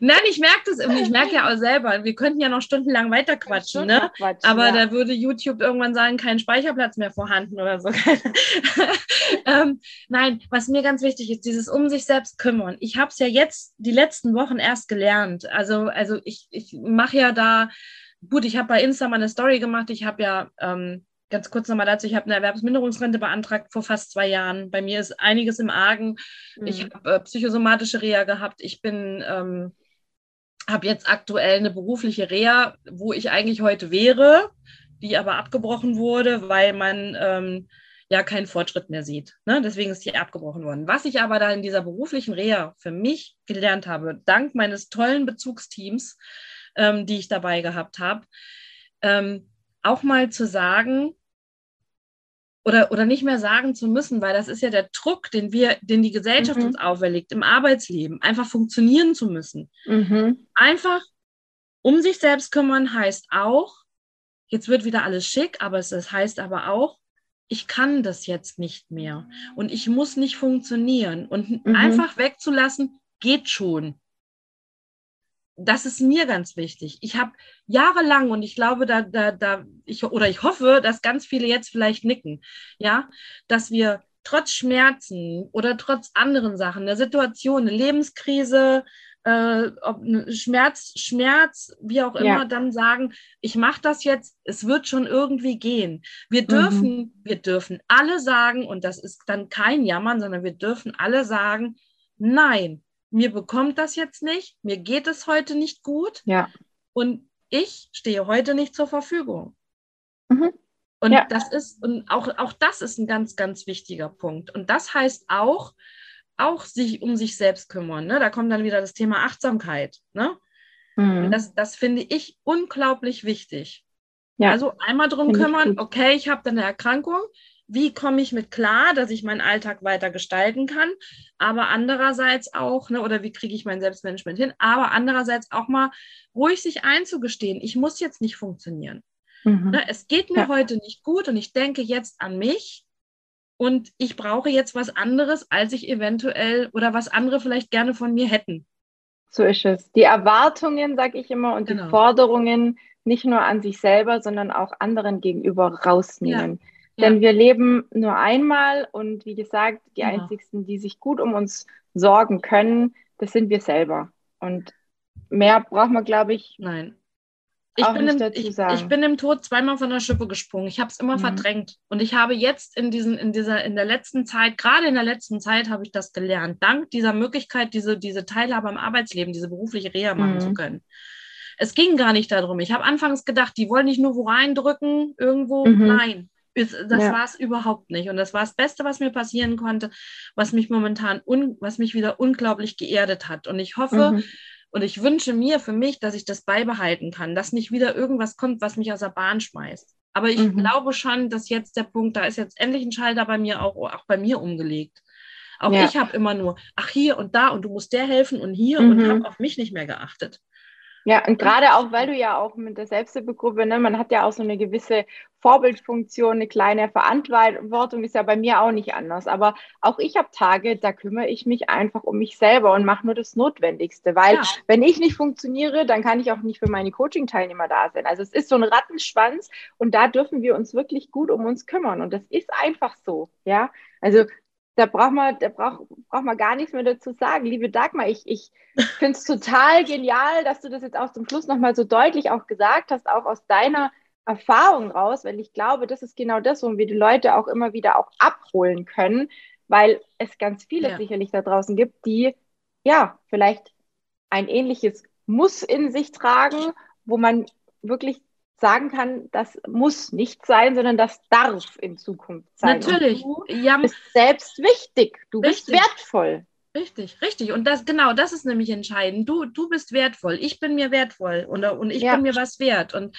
Nein, ich merke das irgendwie. Ich merke ja auch selber, wir könnten ja noch stundenlang weiterquatschen, ne? Aber ja. da würde YouTube irgendwann sagen, kein Speicherplatz mehr vorhanden oder so. ähm, nein, was mir ganz wichtig ist, dieses um sich selbst kümmern. Ich habe es ja jetzt die letzten Wochen erst gelernt. Also, also ich, ich mache ja da, gut, ich habe bei Insta mal eine Story gemacht. Ich habe ja ähm, ganz kurz nochmal dazu, ich habe eine Erwerbsminderungsrente beantragt vor fast zwei Jahren. Bei mir ist einiges im Argen. Mhm. Ich habe äh, psychosomatische Reha gehabt. Ich bin, ähm, habe jetzt aktuell eine berufliche Reha, wo ich eigentlich heute wäre, die aber abgebrochen wurde, weil man ähm, ja keinen Fortschritt mehr sieht. Ne? Deswegen ist die abgebrochen worden. Was ich aber da in dieser beruflichen Reha für mich gelernt habe, dank meines tollen Bezugsteams, ähm, die ich dabei gehabt habe, ähm, auch mal zu sagen, oder, oder nicht mehr sagen zu müssen, weil das ist ja der Druck, den wir, den die Gesellschaft mhm. uns auferlegt, im Arbeitsleben, einfach funktionieren zu müssen. Mhm. Einfach um sich selbst kümmern heißt auch, jetzt wird wieder alles schick, aber es das heißt aber auch, ich kann das jetzt nicht mehr und ich muss nicht funktionieren und mhm. einfach wegzulassen geht schon. Das ist mir ganz wichtig. Ich habe jahrelang und ich glaube, da, da, da, ich, oder ich hoffe, dass ganz viele jetzt vielleicht nicken, ja, dass wir trotz Schmerzen oder trotz anderen Sachen, der Situation, eine Lebenskrise, äh, ob Schmerz, Schmerz, wie auch immer, ja. dann sagen, ich mache das jetzt, es wird schon irgendwie gehen. Wir mhm. dürfen, mhm. wir dürfen alle sagen, und das ist dann kein Jammern, sondern wir dürfen alle sagen, nein, mir bekommt das jetzt nicht, mir geht es heute nicht gut. Ja. Und ich stehe heute nicht zur Verfügung. Mhm. Und ja. das ist, und auch, auch das ist ein ganz, ganz wichtiger Punkt. Und das heißt auch, auch sich um sich selbst kümmern. Ne? Da kommt dann wieder das Thema Achtsamkeit. Ne? Mhm. Das, das finde ich unglaublich wichtig. Ja. Also einmal drum Find kümmern, okay, ich habe dann eine Erkrankung. Wie komme ich mit klar, dass ich meinen Alltag weiter gestalten kann? Aber andererseits auch, ne, oder wie kriege ich mein Selbstmanagement hin? Aber andererseits auch mal ruhig sich einzugestehen, ich muss jetzt nicht funktionieren. Mhm. Ne, es geht mir ja. heute nicht gut und ich denke jetzt an mich und ich brauche jetzt was anderes, als ich eventuell oder was andere vielleicht gerne von mir hätten. So ist es. Die Erwartungen, sage ich immer, und genau. die Forderungen nicht nur an sich selber, sondern auch anderen gegenüber rausnehmen. Ja. Denn ja. wir leben nur einmal und wie gesagt, die genau. einzigsten, die sich gut um uns sorgen können, das sind wir selber. Und mehr braucht man, glaube ich, Nein. Ich bin, im, ich, ich, bin im Tod zweimal von der Schippe gesprungen. Ich habe es immer mhm. verdrängt. Und ich habe jetzt in, diesen, in, dieser, in der letzten Zeit, gerade in der letzten Zeit, habe ich das gelernt. Dank dieser Möglichkeit, diese, diese Teilhabe am Arbeitsleben, diese berufliche Reha machen mhm. zu können. Es ging gar nicht darum. Ich habe anfangs gedacht, die wollen nicht nur wo reindrücken, irgendwo. Mhm. Nein, das ja. war es überhaupt nicht. Und das war das Beste, was mir passieren konnte, was mich momentan, un, was mich wieder unglaublich geerdet hat. Und ich hoffe, mhm. Und ich wünsche mir für mich, dass ich das beibehalten kann, dass nicht wieder irgendwas kommt, was mich aus der Bahn schmeißt. Aber ich mhm. glaube schon, dass jetzt der Punkt, da ist jetzt endlich ein Schalter bei mir auch, auch bei mir umgelegt. Auch ja. ich habe immer nur, ach hier und da und du musst der helfen und hier mhm. und habe auf mich nicht mehr geachtet. Ja, und gerade auch, weil du ja auch mit der Selbsthilfegruppe, ne, man hat ja auch so eine gewisse Vorbildfunktion, eine kleine Verantwortung, ist ja bei mir auch nicht anders. Aber auch ich habe Tage, da kümmere ich mich einfach um mich selber und mache nur das Notwendigste, weil ja. wenn ich nicht funktioniere, dann kann ich auch nicht für meine Coaching-Teilnehmer da sein. Also es ist so ein Rattenschwanz und da dürfen wir uns wirklich gut um uns kümmern. Und das ist einfach so, ja. Also da braucht man, da braucht, braucht man gar nichts mehr dazu sagen. Liebe Dagmar, ich, ich finde es total genial, dass du das jetzt auch zum Schluss nochmal so deutlich auch gesagt hast, auch aus deiner Erfahrung raus, weil ich glaube, das ist genau das, wo wir die Leute auch immer wieder auch abholen können, weil es ganz viele ja. sicherlich da draußen gibt, die ja vielleicht ein ähnliches Muss in sich tragen, wo man wirklich sagen kann, das muss nicht sein, sondern das darf in Zukunft sein. Natürlich. Und du ja. bist selbst wichtig. Du Richtig. bist wertvoll. Richtig, richtig. Und das, genau, das ist nämlich entscheidend. Du, du bist wertvoll. Ich bin mir wertvoll und, und ich ja. bin mir was wert. Und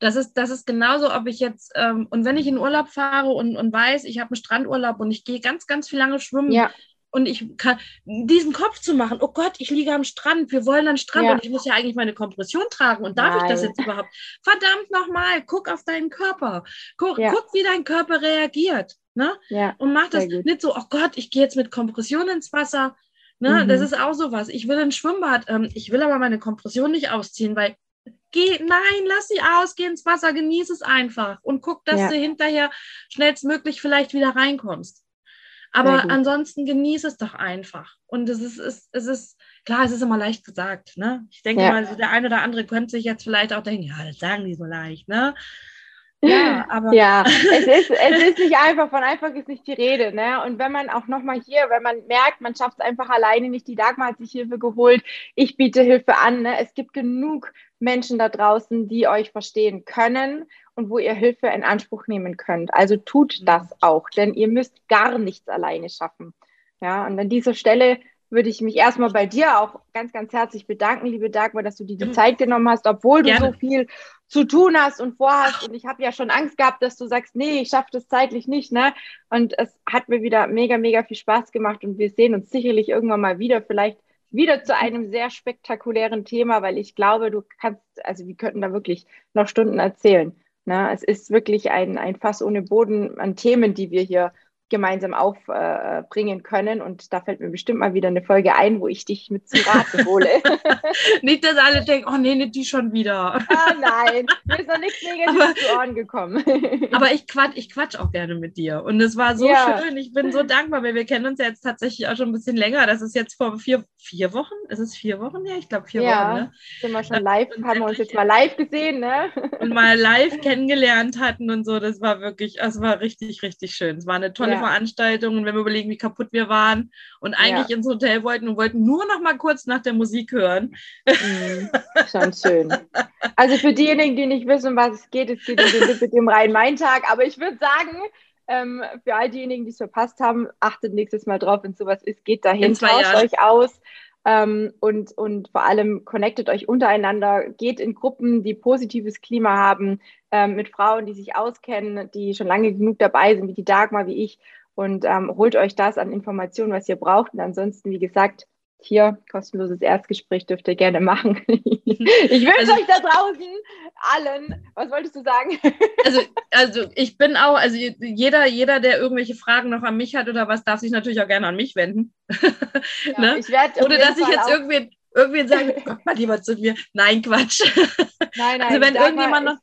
das ist, das ist genauso, ob ich jetzt, ähm, und wenn ich in Urlaub fahre und, und weiß, ich habe einen Strandurlaub und ich gehe ganz, ganz viel lange schwimmen, ja und ich kann diesen Kopf zu machen, oh Gott, ich liege am Strand, wir wollen an Strand ja. und ich muss ja eigentlich meine Kompression tragen und darf Nein. ich das jetzt überhaupt? Verdammt nochmal, guck auf deinen Körper, guck, ja. guck, wie dein Körper reagiert. Ne? Ja, und mach das nicht so, oh Gott, ich gehe jetzt mit Kompression ins Wasser. Ne? Mhm. Das ist auch sowas. Ich will ein Schwimmbad, ähm, ich will aber meine Kompression nicht ausziehen, weil geh, nein, lass sie aus, geh ins Wasser, genieße es einfach und guck, dass ja. du hinterher schnellstmöglich vielleicht wieder reinkommst. Aber ansonsten genieße es doch einfach. Und es ist, es, es ist, klar, es ist immer leicht gesagt. Ne? Ich denke ja. mal, der eine oder andere könnte sich jetzt vielleicht auch denken, ja, das sagen die so leicht. Ne? Ja, aber. Ja, es ist, es ist nicht einfach, von einfach ist nicht die Rede. Ne? Und wenn man auch nochmal hier, wenn man merkt, man schafft es einfach alleine nicht, die Dagmar hat sich Hilfe geholt, ich biete Hilfe an. Ne? Es gibt genug Menschen da draußen, die euch verstehen können und wo ihr Hilfe in Anspruch nehmen könnt. Also tut mhm. das auch, denn ihr müsst gar nichts alleine schaffen. Ja, und an dieser Stelle würde ich mich erstmal bei dir auch ganz, ganz herzlich bedanken, liebe Dagmar, dass du dir die Zeit genommen hast, obwohl du Gerne. so viel zu tun hast und vorhast. Und ich habe ja schon Angst gehabt, dass du sagst, nee, ich schaffe das zeitlich nicht. Ne? Und es hat mir wieder mega, mega viel Spaß gemacht und wir sehen uns sicherlich irgendwann mal wieder, vielleicht wieder zu einem sehr spektakulären Thema, weil ich glaube, du kannst, also wir könnten da wirklich noch Stunden erzählen. Ne? Es ist wirklich ein, ein Fass ohne Boden an Themen, die wir hier gemeinsam aufbringen äh, können. Und da fällt mir bestimmt mal wieder eine Folge ein, wo ich dich mit zum Rate hole. nicht, dass alle denken, oh nee, nicht die schon wieder. ah nein, mir ist noch nichts Negatives zu Ohren gekommen. aber ich quatsch, ich quatsch auch gerne mit dir. Und es war so ja. schön. Ich bin so dankbar, weil wir kennen uns ja jetzt tatsächlich auch schon ein bisschen länger. Das ist jetzt vor vier, vier Wochen. Ist es vier Wochen? Ja, ich glaube vier ja, Wochen. Ne? Sind wir schon live, haben wir uns jetzt mal live gesehen, ne? und mal live kennengelernt hatten und so. Das war wirklich, es war richtig, richtig schön. Es war eine tolle ja. Veranstaltung. Und wenn wir überlegen, wie kaputt wir waren und eigentlich ja. ins Hotel wollten und wollten nur noch mal kurz nach der Musik hören. Mhm, schon schön. Also für diejenigen, die nicht wissen, was es geht, es geht mit dem Rhein-Main-Tag. Aber ich würde sagen, ähm, für all diejenigen, die es verpasst haben, achtet nächstes Mal drauf, wenn sowas ist, geht dahin, tauscht euch aus. Ähm, und, und vor allem connectet euch untereinander, geht in Gruppen, die positives Klima haben, ähm, mit Frauen, die sich auskennen, die schon lange genug dabei sind, wie die Dagmar, wie ich, und ähm, holt euch das an Informationen, was ihr braucht. Und ansonsten, wie gesagt, hier, kostenloses Erstgespräch dürft ihr gerne machen. ich wünsche also, euch da draußen allen, was wolltest du sagen? also, also ich bin auch, also jeder, jeder, der irgendwelche Fragen noch an mich hat oder was, darf sich natürlich auch gerne an mich wenden. Ja, ne? ich Oder dass ich jetzt irgendwie, irgendwie sage, Gott mal lieber zu mir. Nein, Quatsch. Nein, nein, also wenn irgendjemand noch,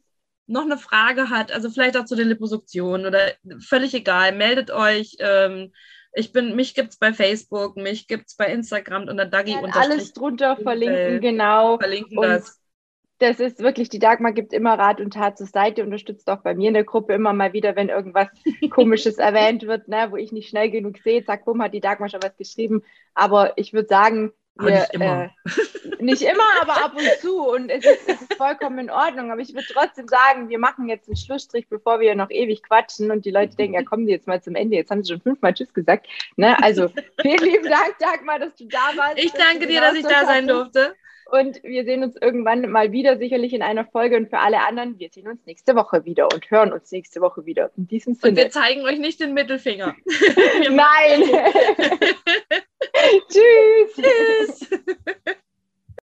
noch eine Frage hat, also vielleicht auch zu den Liposuktionen oder völlig egal, meldet euch. Ähm, ich bin, mich gibt es bei Facebook, mich gibt es bei Instagram unter Dagi und Alles drunter verlinken, genau. Verlinken und das. Das ist wirklich, die Dagmar gibt immer Rat und Tat zur Seite, unterstützt auch bei mir in der Gruppe immer mal wieder, wenn irgendwas Komisches erwähnt wird, ne, wo ich nicht schnell genug sehe, zack, bumm, hat die Dagmar schon was geschrieben. Aber ich würde sagen, wir, nicht immer. Äh, nicht immer, aber ab und zu. Und es ist, es ist vollkommen in Ordnung. Aber ich würde trotzdem sagen, wir machen jetzt einen Schlussstrich, bevor wir noch ewig quatschen und die Leute denken, ja, kommen die jetzt mal zum Ende. Jetzt haben sie schon fünfmal Tschüss gesagt. Ne? Also vielen lieben Dank, Dagmar, dass du da warst. Ich danke dir, dass ich da sein durfte. Und wir sehen uns irgendwann mal wieder, sicherlich in einer Folge. Und für alle anderen, wir sehen uns nächste Woche wieder und hören uns nächste Woche wieder. In diesem Sinne. Und wir zeigen euch nicht den Mittelfinger. Nein. Tschüss. Tschüss.